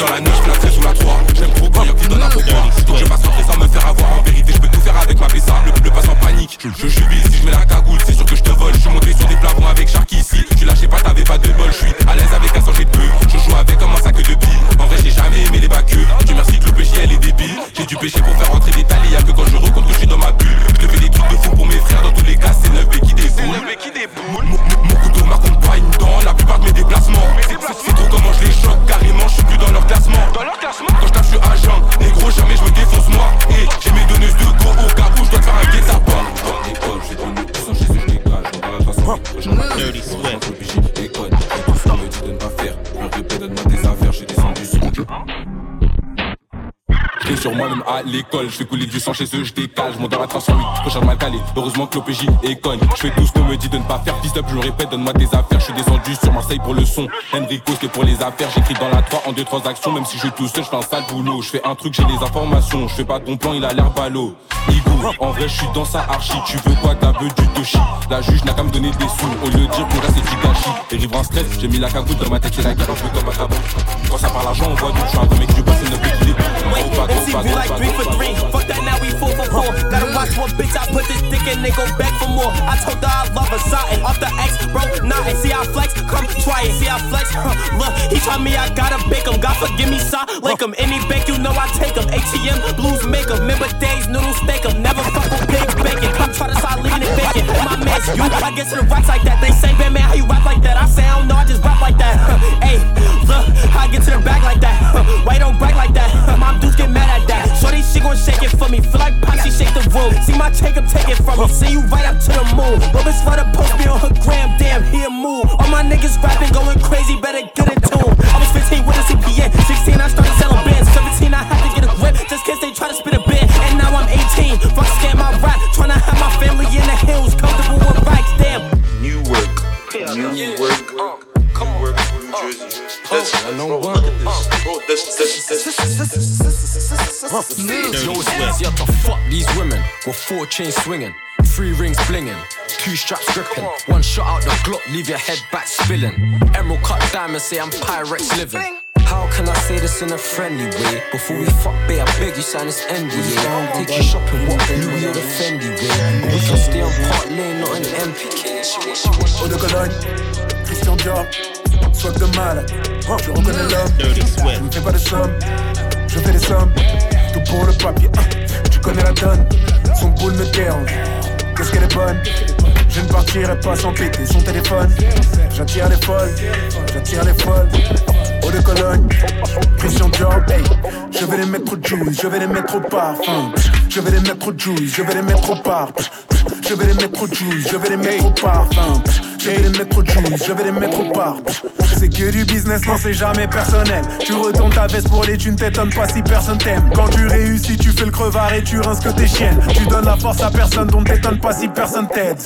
dans la niche, tête sous la 3 J'aime trop quand y'a qui donne un pourquoi Donc je passe rentrer sans me faire avoir En vérité. Je peux tout faire avec ma PSA Le couple passe en panique. Je, jubile si je mets la cagoule. C'est sûr que je te vole. Je suis monté sur des plafonds avec Sharky ici. Tu lâchais pas t'avais pas de bol. Je suis à l'aise avec un sachet de peu Je joue avec comme un sac de billes. En vrai j'ai jamais aimé les bacs Dieu merci que le péché elle est débile. J'ai dû pêcher pour faire rentrer des talis Y'a que quand je rencontre que je suis dans ma bulle. Je te fais des trucs de fou pour mes frères Dans tous les cas c'est 9 B qui déboule. Mon- couteau m'accompagne dans la plupart de mes déplacements. C'est- trop comment je les choque carrément Je suis plus dans leur classement. Quand je tape je suis agent Négro jamais je me défonce moi. Et j'ai mes donneuses de go au cas où je dois te faire un guet-apens. Dans j'ai donné tout sans chez eux je dégage. Va la façon Dirty Swift. Sur moi-même à l'école, je fais couler du sang chez eux, je décale, je monte dans la 308, prochain mal calé, heureusement que l'OPJ est conne. Je fais tout ce qu'on me dit de ne pas faire, fist up, je répète, donne-moi des affaires, je suis descendu sur Marseille pour le son, Enrico c'est pour les affaires, j'écris dans la 3 en 2-3 actions, même si je suis tout seul, je fais un sale boulot, je fais un truc, j'ai les informations, je fais pas ton plan, il a l'air ballot. Igo, en vrai je suis dans sa archi, tu veux quoi peu du toshi? La juge n'a qu'à me donner des sous, au lieu de dire là c'est du gâchis. Et rivera en stress, j'ai mis la cagoule dans ma tête, c'est la guerre, je veux comme un cabot. Quand ça parle argent, on voit je suis un mec du bas, c'est. Pas, MC be like three for three. Fuck that, now we four for four. Gotta watch one bitch, I put this dick in, they go back for more. I told her I love her, something off the X, bro. Nah, and see how I flex, come try it, see how I flex. Huh. Look, he try me, I gotta bake him. God forgive me, son, like him. Any bank, you know I take him. ATM, blues make him. Remember days, noodles steak him. Never fuck with pig bacon. Come try to start leaving it bacon. My man's you, I guess to the rocks like that. They say, man, man, how you rap like that? I say, I don't know, I just rap like that. Hey, look, how I get to the back like that. Why you don't brag like that? Mom dudes get mad at that. Shorty, she gon' shake it for me. Feel like pop, shake the room. See my take him, take it from me. See you right up to the moon. Bitch, for the post me on her gram, damn, he a move. All my niggas rapping, going crazy, better get in tune. I was 15 with a CPN, 16 I started That's bro, look at this. This, this, this. Yo, it's easier to fuck these women with four chains swinging, three rings blinging, two straps gripping, one shot out the Glock, leave your head back spilling. Emerald cut diamond, say I'm Pyrex living. How can I say this in a friendly way? Before we fuck, babe, I beg you sign this NDA. Take you shopping, what Louis or the Fendi way? We can stay on Park Lane, not an MPK. Eau de Cologne, Christian Dior, swag de malade. Je reconnais l'homme, je ne fais pas de somme, je fais des sommes, tout pour le papier. hein. Tu connais la donne, son boule me dérange. Qu'est-ce qu'elle est bonne, je ne partirai pas sans péter son téléphone. J'attire les folles, j'attire les folles. Eau de Cologne, Christian Dior, hey. Je vais les mettre au juice, je vais les mettre au parfum. Je vais les mettre au juice, je vais les mettre au parfum. Je vais les mettre au juice, je vais les mettre au parfum. Je les mettre au juice, je vais les mettre au parfum. C'est que du business, non c'est jamais personnel. Tu retournes ta veste pour les thunes, t'étonnes pas si personne t'aime. Quand tu réussis, tu fais le crevard et tu rinces que tes chiennes. Tu donnes la force à personne, donc t'étonnes pas si personne t'aide.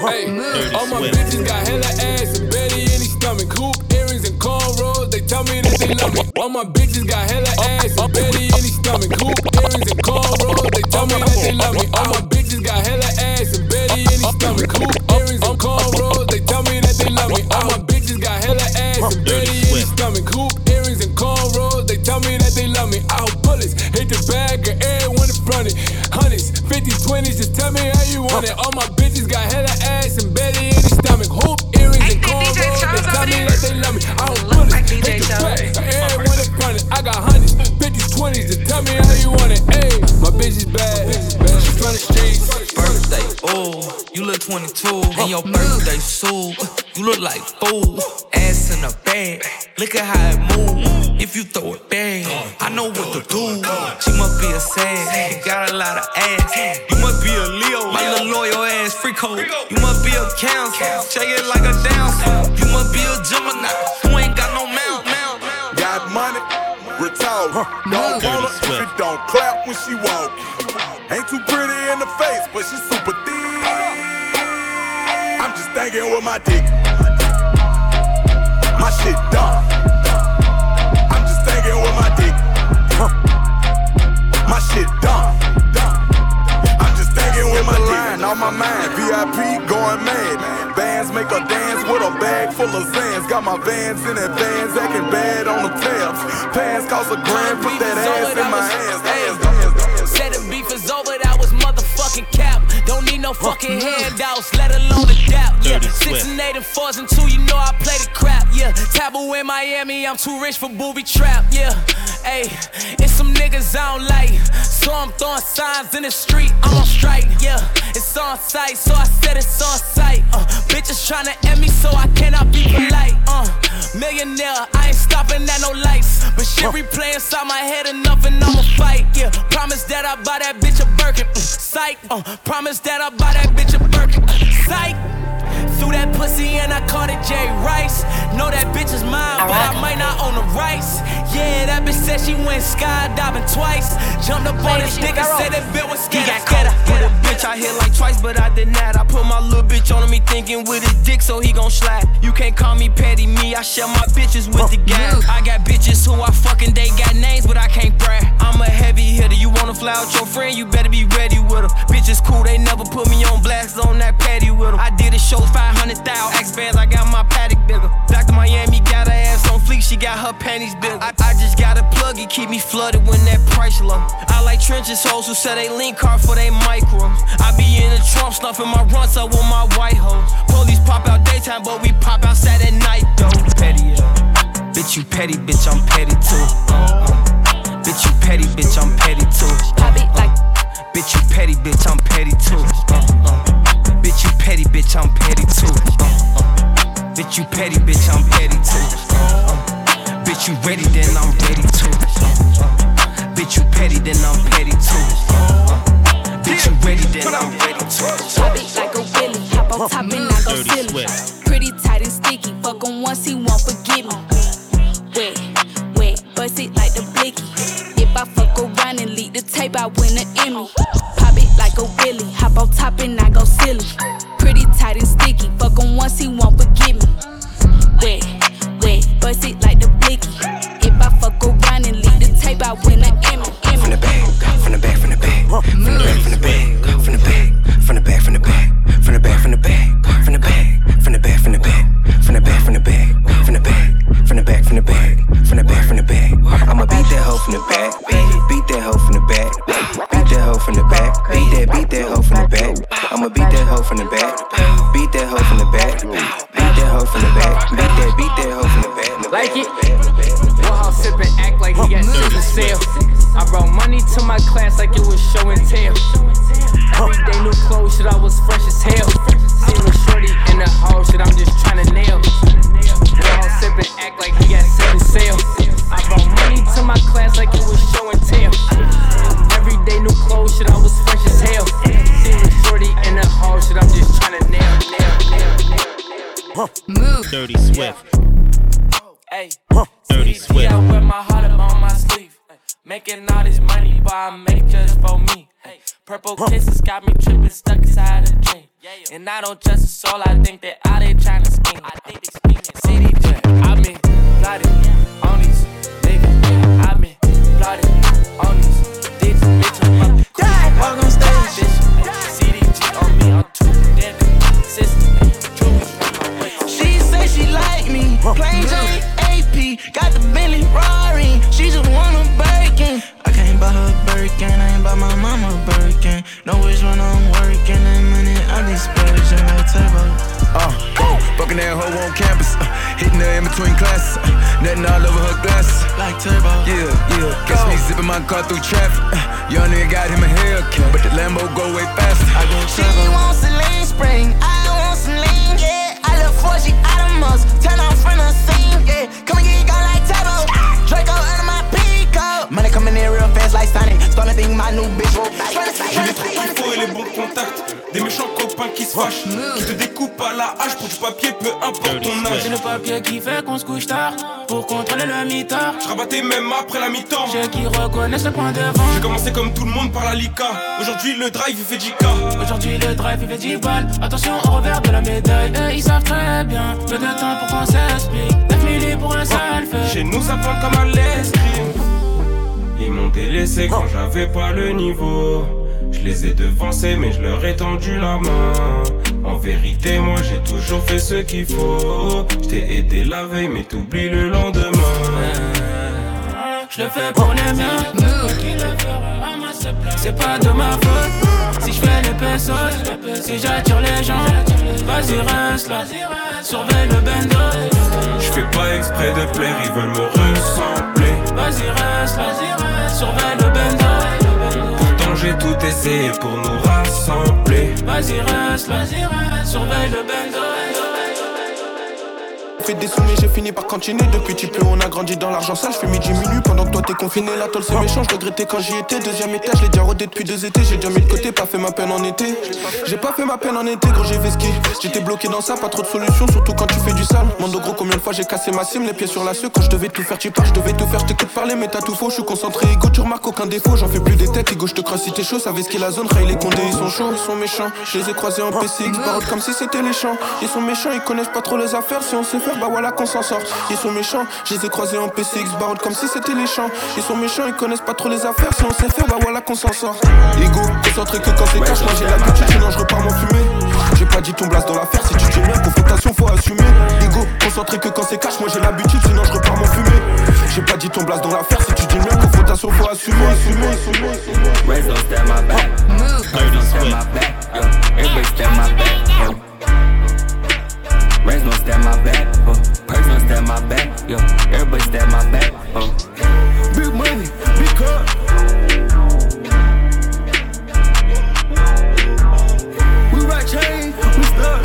Hey, all my bitches got hella ass and Betty in his stomach. Hoop earrings and cornrows, they tell me that they love me. All my bitches got hella ass and Betty in his stomach. Hoop earrings and cornrows, they tell me that they love me. All my bitches got hella ass and Betty in his stomach. Hoop earrings and cornrows, they tell me that they love me. All my bitches got hella ass and Betty in his stomach. Hoop earrings and cornrows, they tell me that they love me. Out bullets, hit the bag of everyone in front of Hundreds, 50s, 20s, just tell me how you want it. All my bitches got hella ass and Betty in his stomach. Hoop earrings and cornrows, they tell me that they love me. Out bullets, hit the of everyone in front of I got hundreds, 50s, 20s, just tell me how you want it. Ayy, my bitch is bad, she from the streets. Birthday, oh, you look 22. And your birthday, so you look like fool. Ass in a bag, look at how it move. If you throw it back, I know what to do. She must be a sad, she got a lot of ass. You must be a Leo, my little loyal ass free code. You must be a cancer, shake it like a dancer. You must be a Gemini, who ain't got no mouth. Got money, retard. Don't want her if it don't clap when she walk. I'm just thinking with my dick. My shit dumb. I'm just thinking with my dick. My shit dumb. I'm just thinking with my line on my mind. VIP going mad. Bands make a dance with a bag full of Zans. Got my vans in advance, acting bad on the tabs. Pants cost a grand, put that ass in my hands. hands, motherfucking cap. Don't need no fucking handouts, let alone a dap. Yeah, six and eight and fours and two, you know I play the crap. Yeah, taboo in Miami, I'm too rich for booby trap. Yeah, hey, it's some niggas I don't like. So I'm throwing signs in the street, I'm on strike. Yeah, it's on sight, so I said it's on sight. Uh, bitches tryna end me, so I cannot be polite. Uh, millionaire, I ain't stopping at no lights. But shit replay inside my head enough and I'ma fight. Yeah, promise that I buy that bitch a Birkin. Mm, psych. Uh, promise that I buy that bitch a Birkin. Uh, psych. Threw that pussy and I called it Jay Rice. Know that bitch is mine, but I might not own the rights. Yeah, that bitch said she went skydiving twice. Jumped up on this dick and said that bitch was scared. He got caught with a bitch I hit like twice, but I did not. I put my little bitch on me thinking with his dick, so he gon' slap. You can't call me petty, me. I share my bitches with the gang. I got bitches who I fucking they got names, but I can't brag. I'm a heavy hitter. You wanna fly out your friend, you better be ready with her. Bitches cool, they never put me on blast on that patty with. I did a show 500,000 X bands, I got my paddock bigger. Back to Miami, got her ass on fleek, she got her panties bigger. I, I just got a plug, it keep me flooded when that price low. I like trenches hoes who sell they link card for they micros. I be in the trunk snuffing my runs up with my white hoes. Police pop out daytime, but we pop outside at night though. Petty, yeah. Bitch, you petty, bitch, I'm petty too. Uh, uh. Bitch, you petty, bitch, I'm petty too. It like Bitch, you petty, bitch, I'm petty too. Uh, uh. Petty, bitch, I'm petty too. Uh, uh. Bitch, you petty, bitch, I'm petty too. Uh, uh. Bitch, you ready mais je leur ai tendu la main. En vérité, moi j'ai toujours fait ce qu'il faut. Je t'ai aidé la veille, mais t'oublies le lendemain. Je le fais pour les miens C'est pas de ma faute Si je fais les pesos Si j'attire les gens Vas-y reste là Surveille le bendo Je fais pas exprès de plaire, ils veulent me pour nous rassembler. Vas-y reste là Surveille le bendo Fait des sous mais j'ai fini par continuer Depuis petit peu on a grandi dans l'argent sale. Je fais midi minuit pendant que toi t'es confiné. La tôle c'est méchant je regrettais quand j'y étais. Deuxième étage déjà rodé depuis deux étés. J'ai déjà mis de côté pas fait ma peine en été. J'ai pas fait ma peine en été gros j'ai vesqué J'étais bloqué dans ça pas trop de solutions Surtout quand tu fais du sale. Mando gros combien de fois j'ai cassé ma cime Les pieds sur la queue quand je devais tout faire tu pars Je devais tout faire je t'écoute parler mais t'as tout faux. Je suis concentré ego tu remarques aucun défaut. J'en fais plus des têtes ego je te crois si t'es chaud. Savais ce qu'est la zone Ray les condés ils sont chauds Ils sont méchants. Je les ai croisés en PCX Parole comme si c'était les champs. Ils sont méchants ils connaissent pas trop les affaires Si on sait faire bah voilà qu'on s'en sort Ils sont méchants Je les ai croisés en PCX Barrel comme si c'était les champs Ils sont méchants ils connaissent pas trop les affaires Si on sait faire bah voilà qu'on s'en sort Ego concentré que quand c'est cash Moi j'ai l'habitude sinon je repars m'en fumer J'ai pas dit ton blast dans l'affaire Si tu dis bien confrontation faut assumer Ego concentré que quand c'est cash Moi j'ai l'habitude sinon je repars m'en fumer J'ai pas dit ton blast dans l'affaire Si tu dis bien confrontation faut assumer assumer, assumer, assumer. Raise don't stand my back. Raise don't stand my back. Yo. Everybody stand my back. Yo. Raise don't stand my back. Oh. Purse don't stand my back. Yo. Everybody stand my back. Oh. Big money, big car We rock chain, we stuck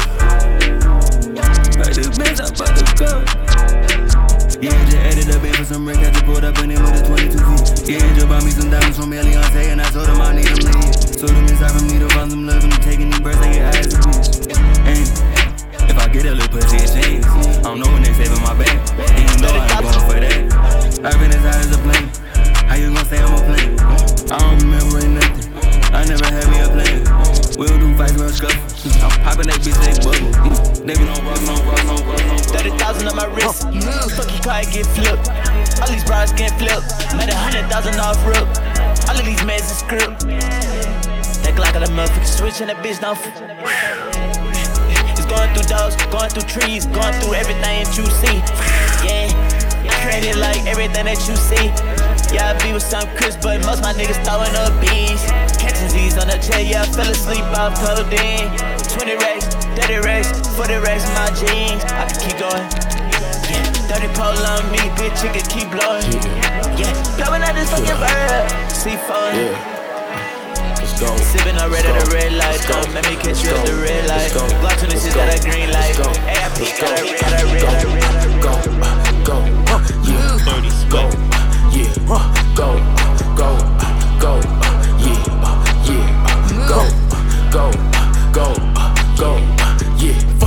Back the bench, I bought the cup. Yeah, just added up in for some rent, got you pulled up in it with a 22 feet. Yeah, just bought me some diamonds from Eliantte, and I told him I need them lead. Told him inside from me to find some love, and I'm taking these birds, they get eyes to me. And if I get a little pussy, it change. I don't know when they saving my back. Even though I ain't going for that. I've been as a plane. How you gonna say I'm a plane? I don't remember nothing. I never had me a plane. We don't do fights, we don't scuffle. I'm popping that bitch, they bubble. They been on rock, on rock, on rock, on rock. 30,000 on my wrist. Fuck your car, get flipped. All these bras get flipped. Made a hundred thousand off rip. All of these meds is script. That Glock got a motherfucking switch and that bitch don't. Through dogs, going through trees, going through everything that you see. Yeah, I created like everything that you see. Yeah, I be with some Chris, but most my niggas throwing up bees. Catching Z's on the chair, yeah, I fell asleep off codeine. 20 racks, 30 racks, 40 racks in my jeans. I can keep going. Yeah, 30 pole on me, bitch, you can keep blowing. Yeah, blowing out this fucking bird. C4. Let's go. Sipping already at the red light. Don't make me catch you at the red light. Glock 26 got a green light. Peek got a red, got a red, a red. Go, go, yeah. Dirty Go, yeah. Go, go, go, yeah. Yeah. Go, go, go, go,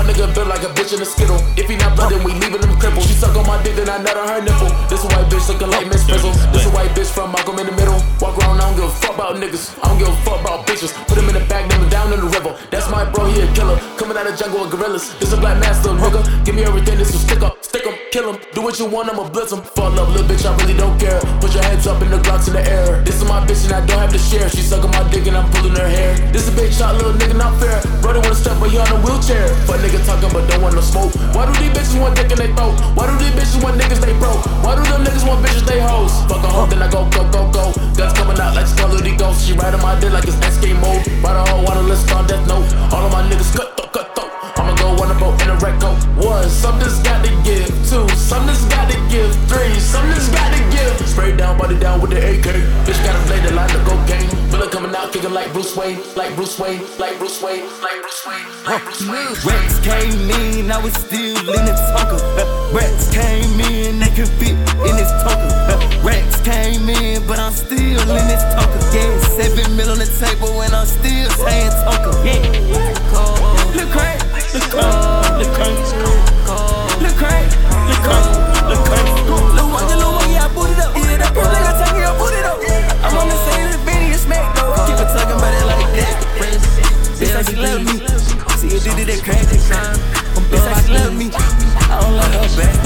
nigga built like a bitch in a skittle. If he not blood, then we leaving him crippled. She suck on my dick, then I nut on her nipple. This a white bitch looking like Miss Frizzle. This a white bitch from Malcolm in the middle. Walk around, I don't give a fuck about niggas. I don't give a fuck about bitches. Put him in the bag, then down in the river. That's my bro, he a killer. Coming out of jungle with gorillas. This a black master, nigga. Give me everything, this will stick up, stick 'em, kill 'em. Do what you want, I'ma blitz 'em. Fall up, little bitch, I really don't care. Put your hands up in the glocks in the air. This is my bitch and I don't have to share. She sucking my dick and I'm pulling her hair. This a big shot, little nigga, not fair. Brother wanna step, but he on a wheelchair. Fuck nigga nigga talking but don't want no smoke? Why do these bitches want dick in they throat? Why do these bitches want niggas they broke? Why do them niggas want bitches they hoes? Fuck a hoe, then I go, go, go, go. Guts coming out like Scully Ghost. She riding my dick like it's SK mode. Ride a hoe on a list on death note. All of my niggas cut, th- cut, throat. I'ma go on a boat in a red coat. One, something's got to give. Two, something's got to Wayne, like Bruce Wayne, like Bruce Wayne, like Bruce Wayne, like Bruce Wayne. Rex came in, I was still in the Tonka. Rex came in, they could fit in this Tonka. Rex came in, but I'm still in this Tonka. Yeah, seven mil on the table, and I'm still saying Tonka. Yeah, See you did it that crazy crime. Bitch, like she love me. I don't like her back.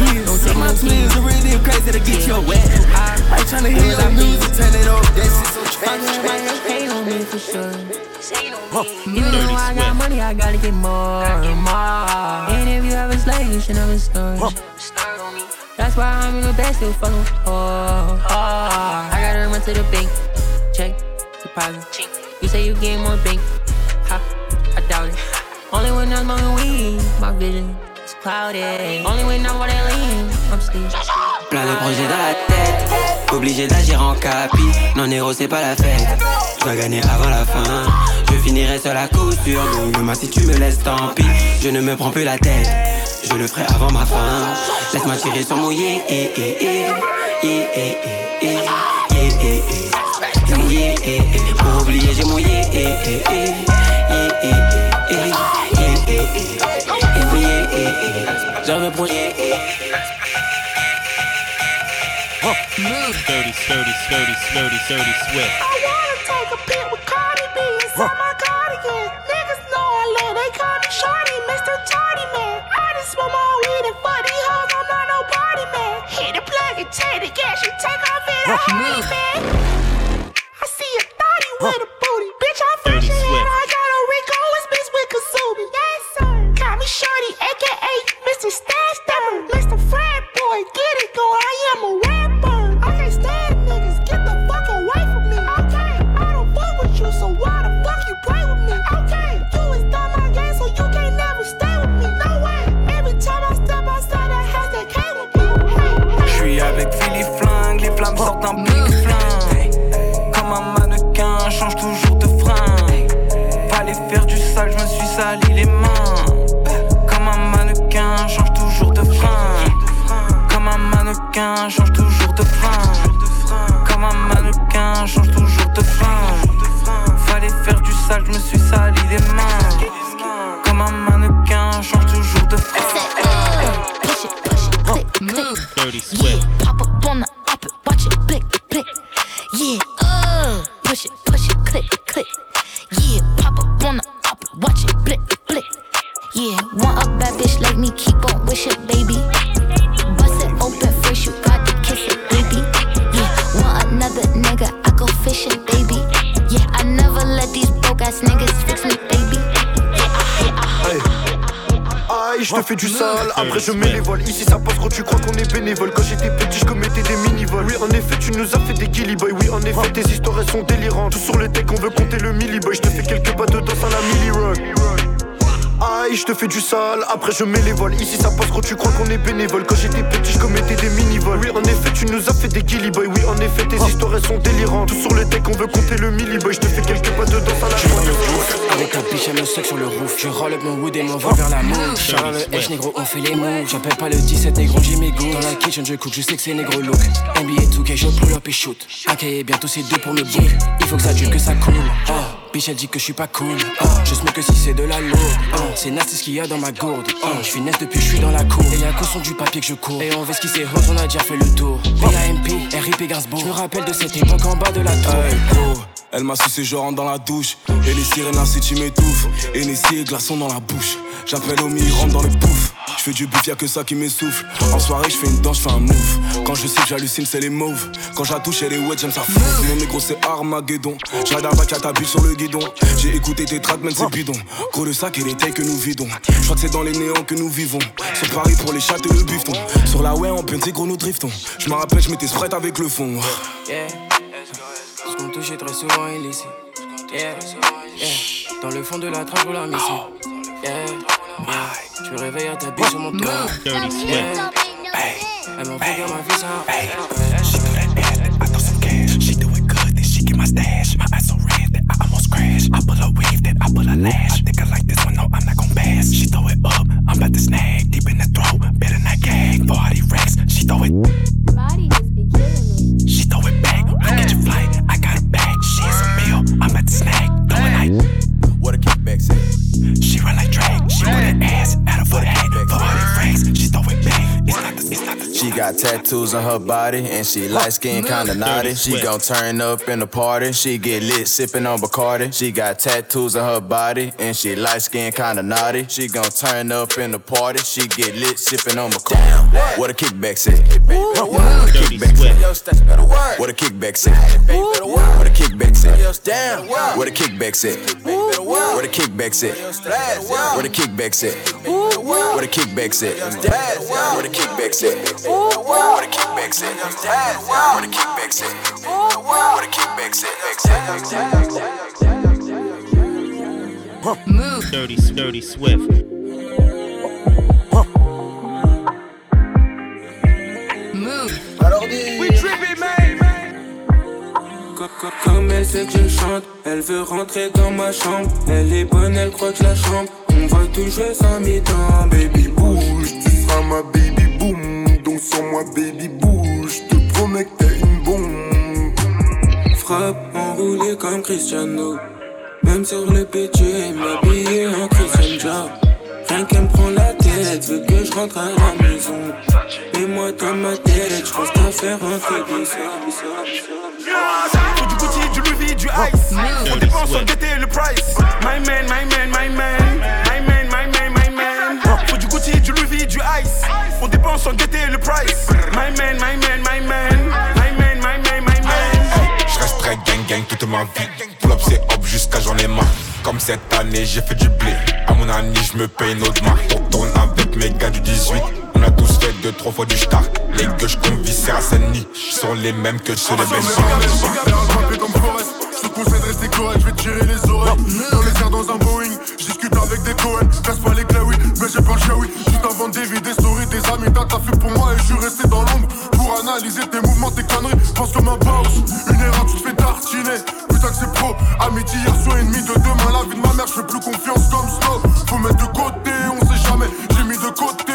Yeah, don't take my twins are really crazy to get your wet. I ain't tryna hear the music, turn it off. That shit so trash. Hate on me for sure. Even though I got money, I gotta get more and more. And if you have a slave, you should never start. That's why I'm in the best still fucking oh, oh. I gotta run to the bank, check deposit. You say you getting more bank, Only when I'm smoking weed, my vision is clouded. Only when I'm what I lean, I'm still. Plein de projets dans la tête, obligé d'agir en capi. Non, Nero, c'est pas la fête. Je dois gagner avant la fin. Je finirai sur la couture. Donc, demain, si tu me laisses, tant pis. Je ne me prends plus la tête. Je le ferai avant ma fin. Laisse-moi tirer sur mon yé. eh, eh, eh. Yé, eh, eh, eh. Yé, eh, eh. Mon yé, eh, eh. Pour oublier, j'ai mon yé. eh, eh, eh. Yé, eh, eh, eh. Yé, eh, eh. Et mon yé, eh, eh. Je me prends yé, eh. Swift. I wanna take a pic with Cardi B inside my cardigan. Niggas know I love, they call me Shorty, Mr. Tardy Man. I just smoke my weed and fuck these hoes, I'm not no party man. Hit the plug and take the gas, you take off in a hurry, man. I see a quelques pas de danse à la milli rock. Aïe, je te fais du sale, après je mets les vols. Ici ça passe gros, tu crois qu'on est bénévole. Quand j'étais petit, je commettais des mini-vols. Oui, en effet, tu nous as fait des gilly boy. Oui, en effet, tes histoires elles sont délirantes. Tout sur le deck, on veut compter le milli boy. Je te fais quelques pas de danse à la Je prends le roof avec un bitch, elle me suck sur le roof. Je roll up mon wood et mon vol vers la mouche. Charles le H, négro, on fait les moves. J'appelle pas le 17, négro, j'ai mes goûts. Dans la kitchen, je cook, je sais que c'est négro look. NBA 2K, je pull up et shoot. Et bientôt c'est deux pour me book. Il faut que ça dure, que ça coule. Oh, bitch, elle dit que je suis pas cool. Oh, je smoke que si c'est de la lourde. Oh, c'est nasty ce qu'il y a dans ma gourde. Oh, je suis naze depuis que je suis dans la cour. Et y'a qu'au son du papier que je cours. Et on va esquisser hot, on a déjà fait le tour. PAMP, RIP Gainsbourg. Je me rappelle de cette époque en bas de la tour. Hey, elle m'a sucé, je rentre dans la douche. Et les sirènes ainsi tu m'étouffes. Et les et glaçons dans la bouche. J'appelle Omi, il rentre dans le pouf. Je fais du bif, y'a que ça qui m'essouffle. En soirée, je fais une danse, je fais un move. Quand je sais que j'hallucine, c'est les mauves. Quand je la touche, elle est wet, j'aime ça fou. Mon négro, c'est Armageddon. J'arrête à battre, ta sur le guidon. J'ai écouté tes tracks, même c'est bidon. Gros le sac et les tailles que nous vidons. Je crois que c'est dans les néants que nous vivons. Sur Paris pour les chattes et le bifton. Sur la way, en c'est gros, nous driftons. Je me rappelle, je m'étais sprite avec le fond. Yeah. Ce qu'on touche est très souvent illicite. Yeah. Yeah. Dans le fond de la trappe ou la missile. Yeah. Yeah. Je me réveille à ta bille sur mon toit. Yeah. Elle m'en fait ma vie, ça. She do that bad, I throw some cash. She do it good, then she get my stash. My eyes so red that I cash. I pull a weave, then I pull a lash. I think I like this one, no, I'm not gon' pass. She throw it up, I'm about to snag. Deep in the throat, better not gag. 40 racks, she throw it. Body just be killing me. She throw it back, I catch a flight, I got a bag. She is a meal, I'm about to snag. Throw it like. What a kickback say. She run like drag, she put her ass got tattoos on her body and she light skin kinda naughty. She gon' turn up in the party. She get lit sippin' on Bacardi. She got tattoos on her body and she light skin kinda naughty. She gon' turn up in the party. She get lit sippin' on Bacardi. What a kickback say. What a kickback say. What a kickback say. What a kickback kickbacks at? Damn, where the kickbacks at? Where the kickbacks at? Where the kickbacks at? Where the kickbacks at? Where the kickbacks at? Where the kickbacks at? Where the kickbacks at? Where the kickbacks at? Move. Dirty, dirty, swift. Comme elle sait que je chante, elle veut rentrer dans ma chambre. Elle est bonne, elle croit que la chambre. On va tout jouer sans mi-temps, baby bouge. Tu seras ma baby boom. Donc sur moi, baby bouge. Je te promets que t'es une bombe. Frappe enroulé comme Cristiano. Même sur le pétu, elle en Christian Dior. Rien qu'elle me prend la tête, veut que je rentre à la maison. Et moi dans ma tête, je pense qu'à faire un truc Faut du Ice. On dépense guetter le price. My man, my man, my man. My man, my man, my man. Faut du Gucci, du Louis, du Ice. On dépense sans guetter le price. My man, my man, my man. My man, my man, my man. Je resterai gang gang toute ma vie. Pull up c'est hop jusqu'à j'en ai marre. Comme cette année j'ai fait du blé. À mon année je me paye une autre marque. On tourne avec mes gars du 18. On a tous fait deux, trois fois du star. Les gueules qu'on viscère à Saint-Denis sont les mêmes que ceux de Benjamin. Je te conseille de rester correct, je vais tirer les oreilles. Dans les airs dans un Boeing, je discute avec des Cohen. Casse pas les oui, mais j'ai pas le chat, oui. Juste avant des vies, des stories, des amis, t'as fait pour moi et je suis resté dans l'ombre. Pour analyser tes mouvements, tes conneries. Pense comme un boss, une erreur, tu te fais tartiner. Putain que c'est pro, amitié hier soir, ennemi de demain. La vie de ma mère, je fais plus confiance comme Snow. Faut mettre de côté, on sait jamais. J'ai mis de côté,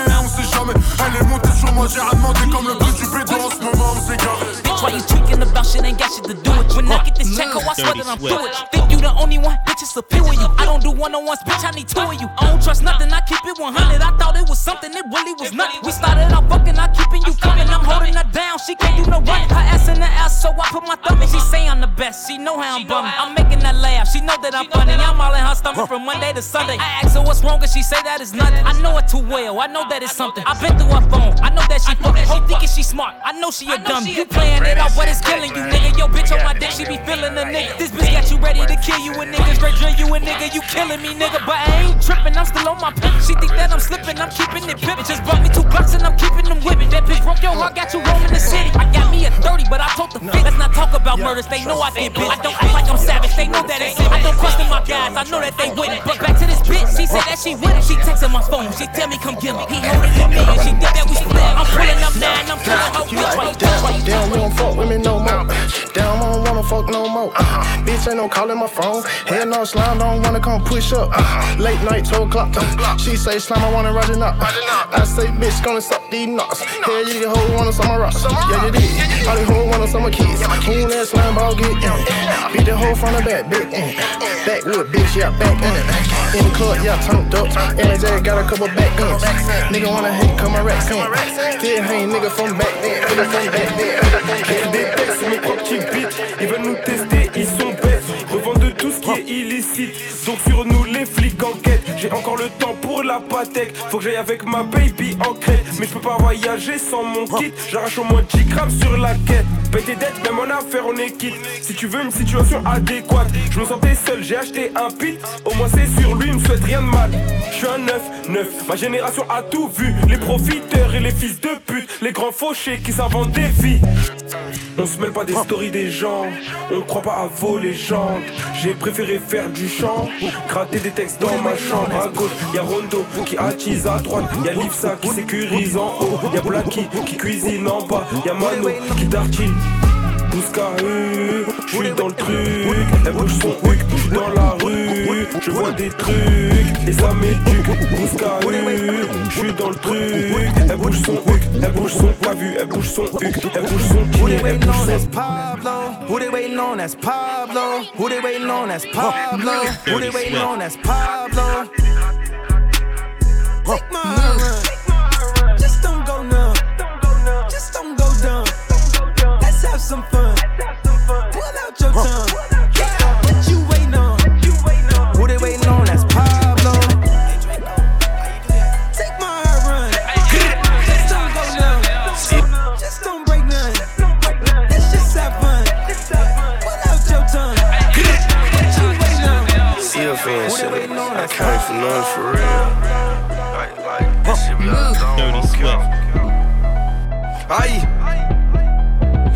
jamais. Elle est montée sur moi, j'ai rien demandé comme le bruit du béton en ce moment, on s'est garé. Bitch, why you tweaking about shit ain't got shit to do with you? When I get this check, oh, I swear that I'm through it. Think you the only one, bitch, it's a few of you. I don't do one on ones, bitch, I need two of you. I don't trust nothing, I keep it 100. I thought it was something, it really was nothing. We started out fucking, I keeping you coming. I'm holding her down, she can't do no running. Her ass in the ass, so I put my thumb in. She say I'm the best, she know how I'm bumming. I'm making that laugh, she know that I'm funny. I'm all in her stomach from Monday to Sunday. I ask her what's wrong, and she say that it's nothing. I know it too well, I know that it's something. I've been through her phone, I know that she fucking. Whole thinking she smart, I know she a dumb. You playing it out, but it's killing you, nigga. Yo, bitch on my dick, she be feeling a nigga. This bitch got you ready to kill you a niggas Straight drill you a nigga, you killing me, nigga. But I ain't tripping, I'm still on my pimp. She think that I'm slipping, I'm keeping it pimpin'. Just brought me two blocks and I'm keeping them whipping. That bitch broke your heart, got you roaming the city. I got me a 30, but I told the fit. Let's not talk about murders, they know I get bitch. I don't act like I'm savage, they know that it's it. I don't question my guys, I know that they with it. But back to this bitch, she said that she with it. She texting my phone, she tell me come get me. He holding it me and she think that we split. I'm pulling up now and I'm killing her bitch. Why you Damn, damn, you don't fuck with me no more. Damn, I don't wanna fuck no more. Uh-huh. Bitch ain't no calling my phone. Hell no, slime don't wanna come push up. Uh, late night, 12 o'clock. Uh, she say slime, I wanna ride it up. I say bitch gonna suck these nuts. Hell, you can hold one on some rocks. Yeah, you did. All these hoes want on some kids. Who that slime ball get in? Beat the hoe from the back, big in. Backwood, bitch, yeah, back in it. In the club, yeah, turned up. Just got a couple back guns. Nigga wanna hate, come a rap in. Still hang nigga from back then. Nigga from back then. Des textes, mes propres qui beat. Ils veulent nous tester, ils sont bêtes. Revendent tout ce qui est illicite. Donc sur nous, les flics enquêtent. J'ai encore le temps pour la patek. Faut que j'aille avec ma baby en crête. Mais je peux pas voyager sans mon kit. J'arrache au moins 10 grammes sur la quête. Paye tes dettes, même en affaire, on est quitte. Si tu veux une situation adéquate, je me sentais seul, j'ai acheté un pit. Au moins c'est sur lui, il me souhaite rien de mal. Je suis un neuf, neuf. Ma génération a tout vu. Les profiteurs et les fils de pute. Les grands fauchés qui s'inventent des vies. On se mêle pas des stories des gens. On croit pas à vos légendes. J'ai préféré faire du chant. Gratter des textes dans ma chambre. À gauche, y'a Rondo qui attise à droite. Y'a Lipsa qui sécurise en haut. Y'a Blacky qui cuisine en bas. Y'a Mano qui tartine. Bouscaré, je suis dans le truc, elle bouge son huc, dans la rue, je vois des trucs, et ça m'éduque. Bouscaré, je suis dans le truc, elle bouge son huc, elle bouge son pas vu, elle bouge son huc, elle bouge son pied, elle bouge son Pablo, who they waiting on? That's Pablo. Who they waiting on? That's Pablo. Who they waiting on? That's Pablo. Take my run. Just don't go numb. Just don't go dumb. Let's have some fun. Pull out your tongue. Yeah, what you waiting on? Who they waiting on? That's Pablo. Take my run. Just don't go numb. Just don't break none. Let's just have fun. Pull out your tongue. What you waiting on? See a shit. I came for nothing for real. Like, like, this shit be out of Dirty Swift. Aye.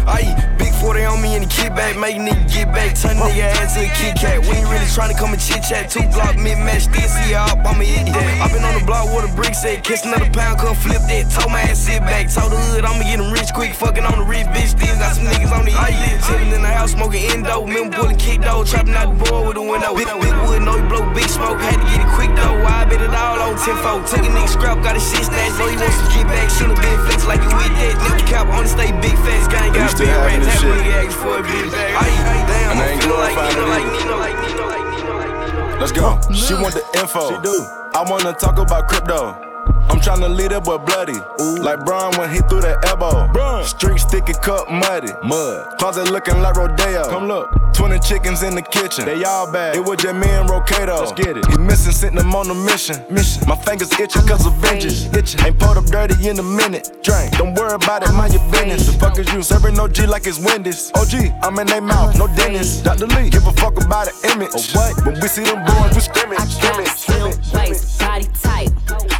Aye. Big 40 on me and the kickback. Make nigga get back. Turn nigga ass to a Kit Kat. We ain't really tryna come and chit chat. Two block mid match. this see up. I'ma hit that. I been on the block with a brick set. kiss another pound, come flip that. Told my ass sit back. Told the hood I'ma get 'em rich quick. Fucking on the rich bitch. Still got some niggas on the eyelid. Chillin' in the house smoking endo. Remember pulling kick though. Trapping out the board with the window. Big, big wood, know he blow big smoke. Had to get it quick though. I bet it all on 10 4. Took a nigga scrap, got his shit snatched. Know he wants to get back. Should've been flex like you with that. Nigga cap on the stay big fast. Gang got big having rent. this That shit. nigga asked for a big bag. Aye, damn, And I I'm ain't feeling like glorifying Nino, it like either. Nino, like Nino, like Nino, like Nino. Let's go. She want the info. She do. I wanna talk about crypto. I'm tryna lead that boy bloody. Ooh. Like Brian when he threw that elbow. Street sticky cup muddy. Mud. Closet looking like Rodeo. Come look. 20 chickens in the kitchen. They all bad. It was just me and Rocato. Let's get it. He missing, sent him on a mission. Mission. My fingers itching cause of vengeance. Itching. Ain't pulled up dirty in a minute. Drink. Don't worry about it, mind your business. The fuck is you? Serving no G like it's Wendy's. OG, I'm in they mouth, no dentist. Dr. Lee, give a fuck about the image. Oh, what? When we see them boys, we scrimmage. Scrimmage. Slim waist, body tight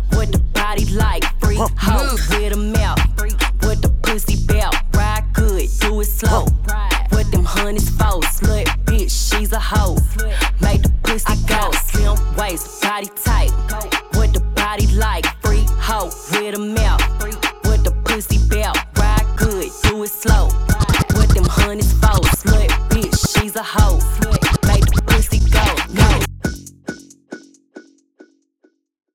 like freak huh. hoe with a mouth, with the pussy belt. Ride good, do it slow. With them honeys foes, slut bitch, she's a hoe. Make the pussy I go. Slim waist, body tight. With the body like freak hoe with a mouth, with the pussy belt. Ride good, do it slow. With them honeys foes, slut bitch, she's a hoe.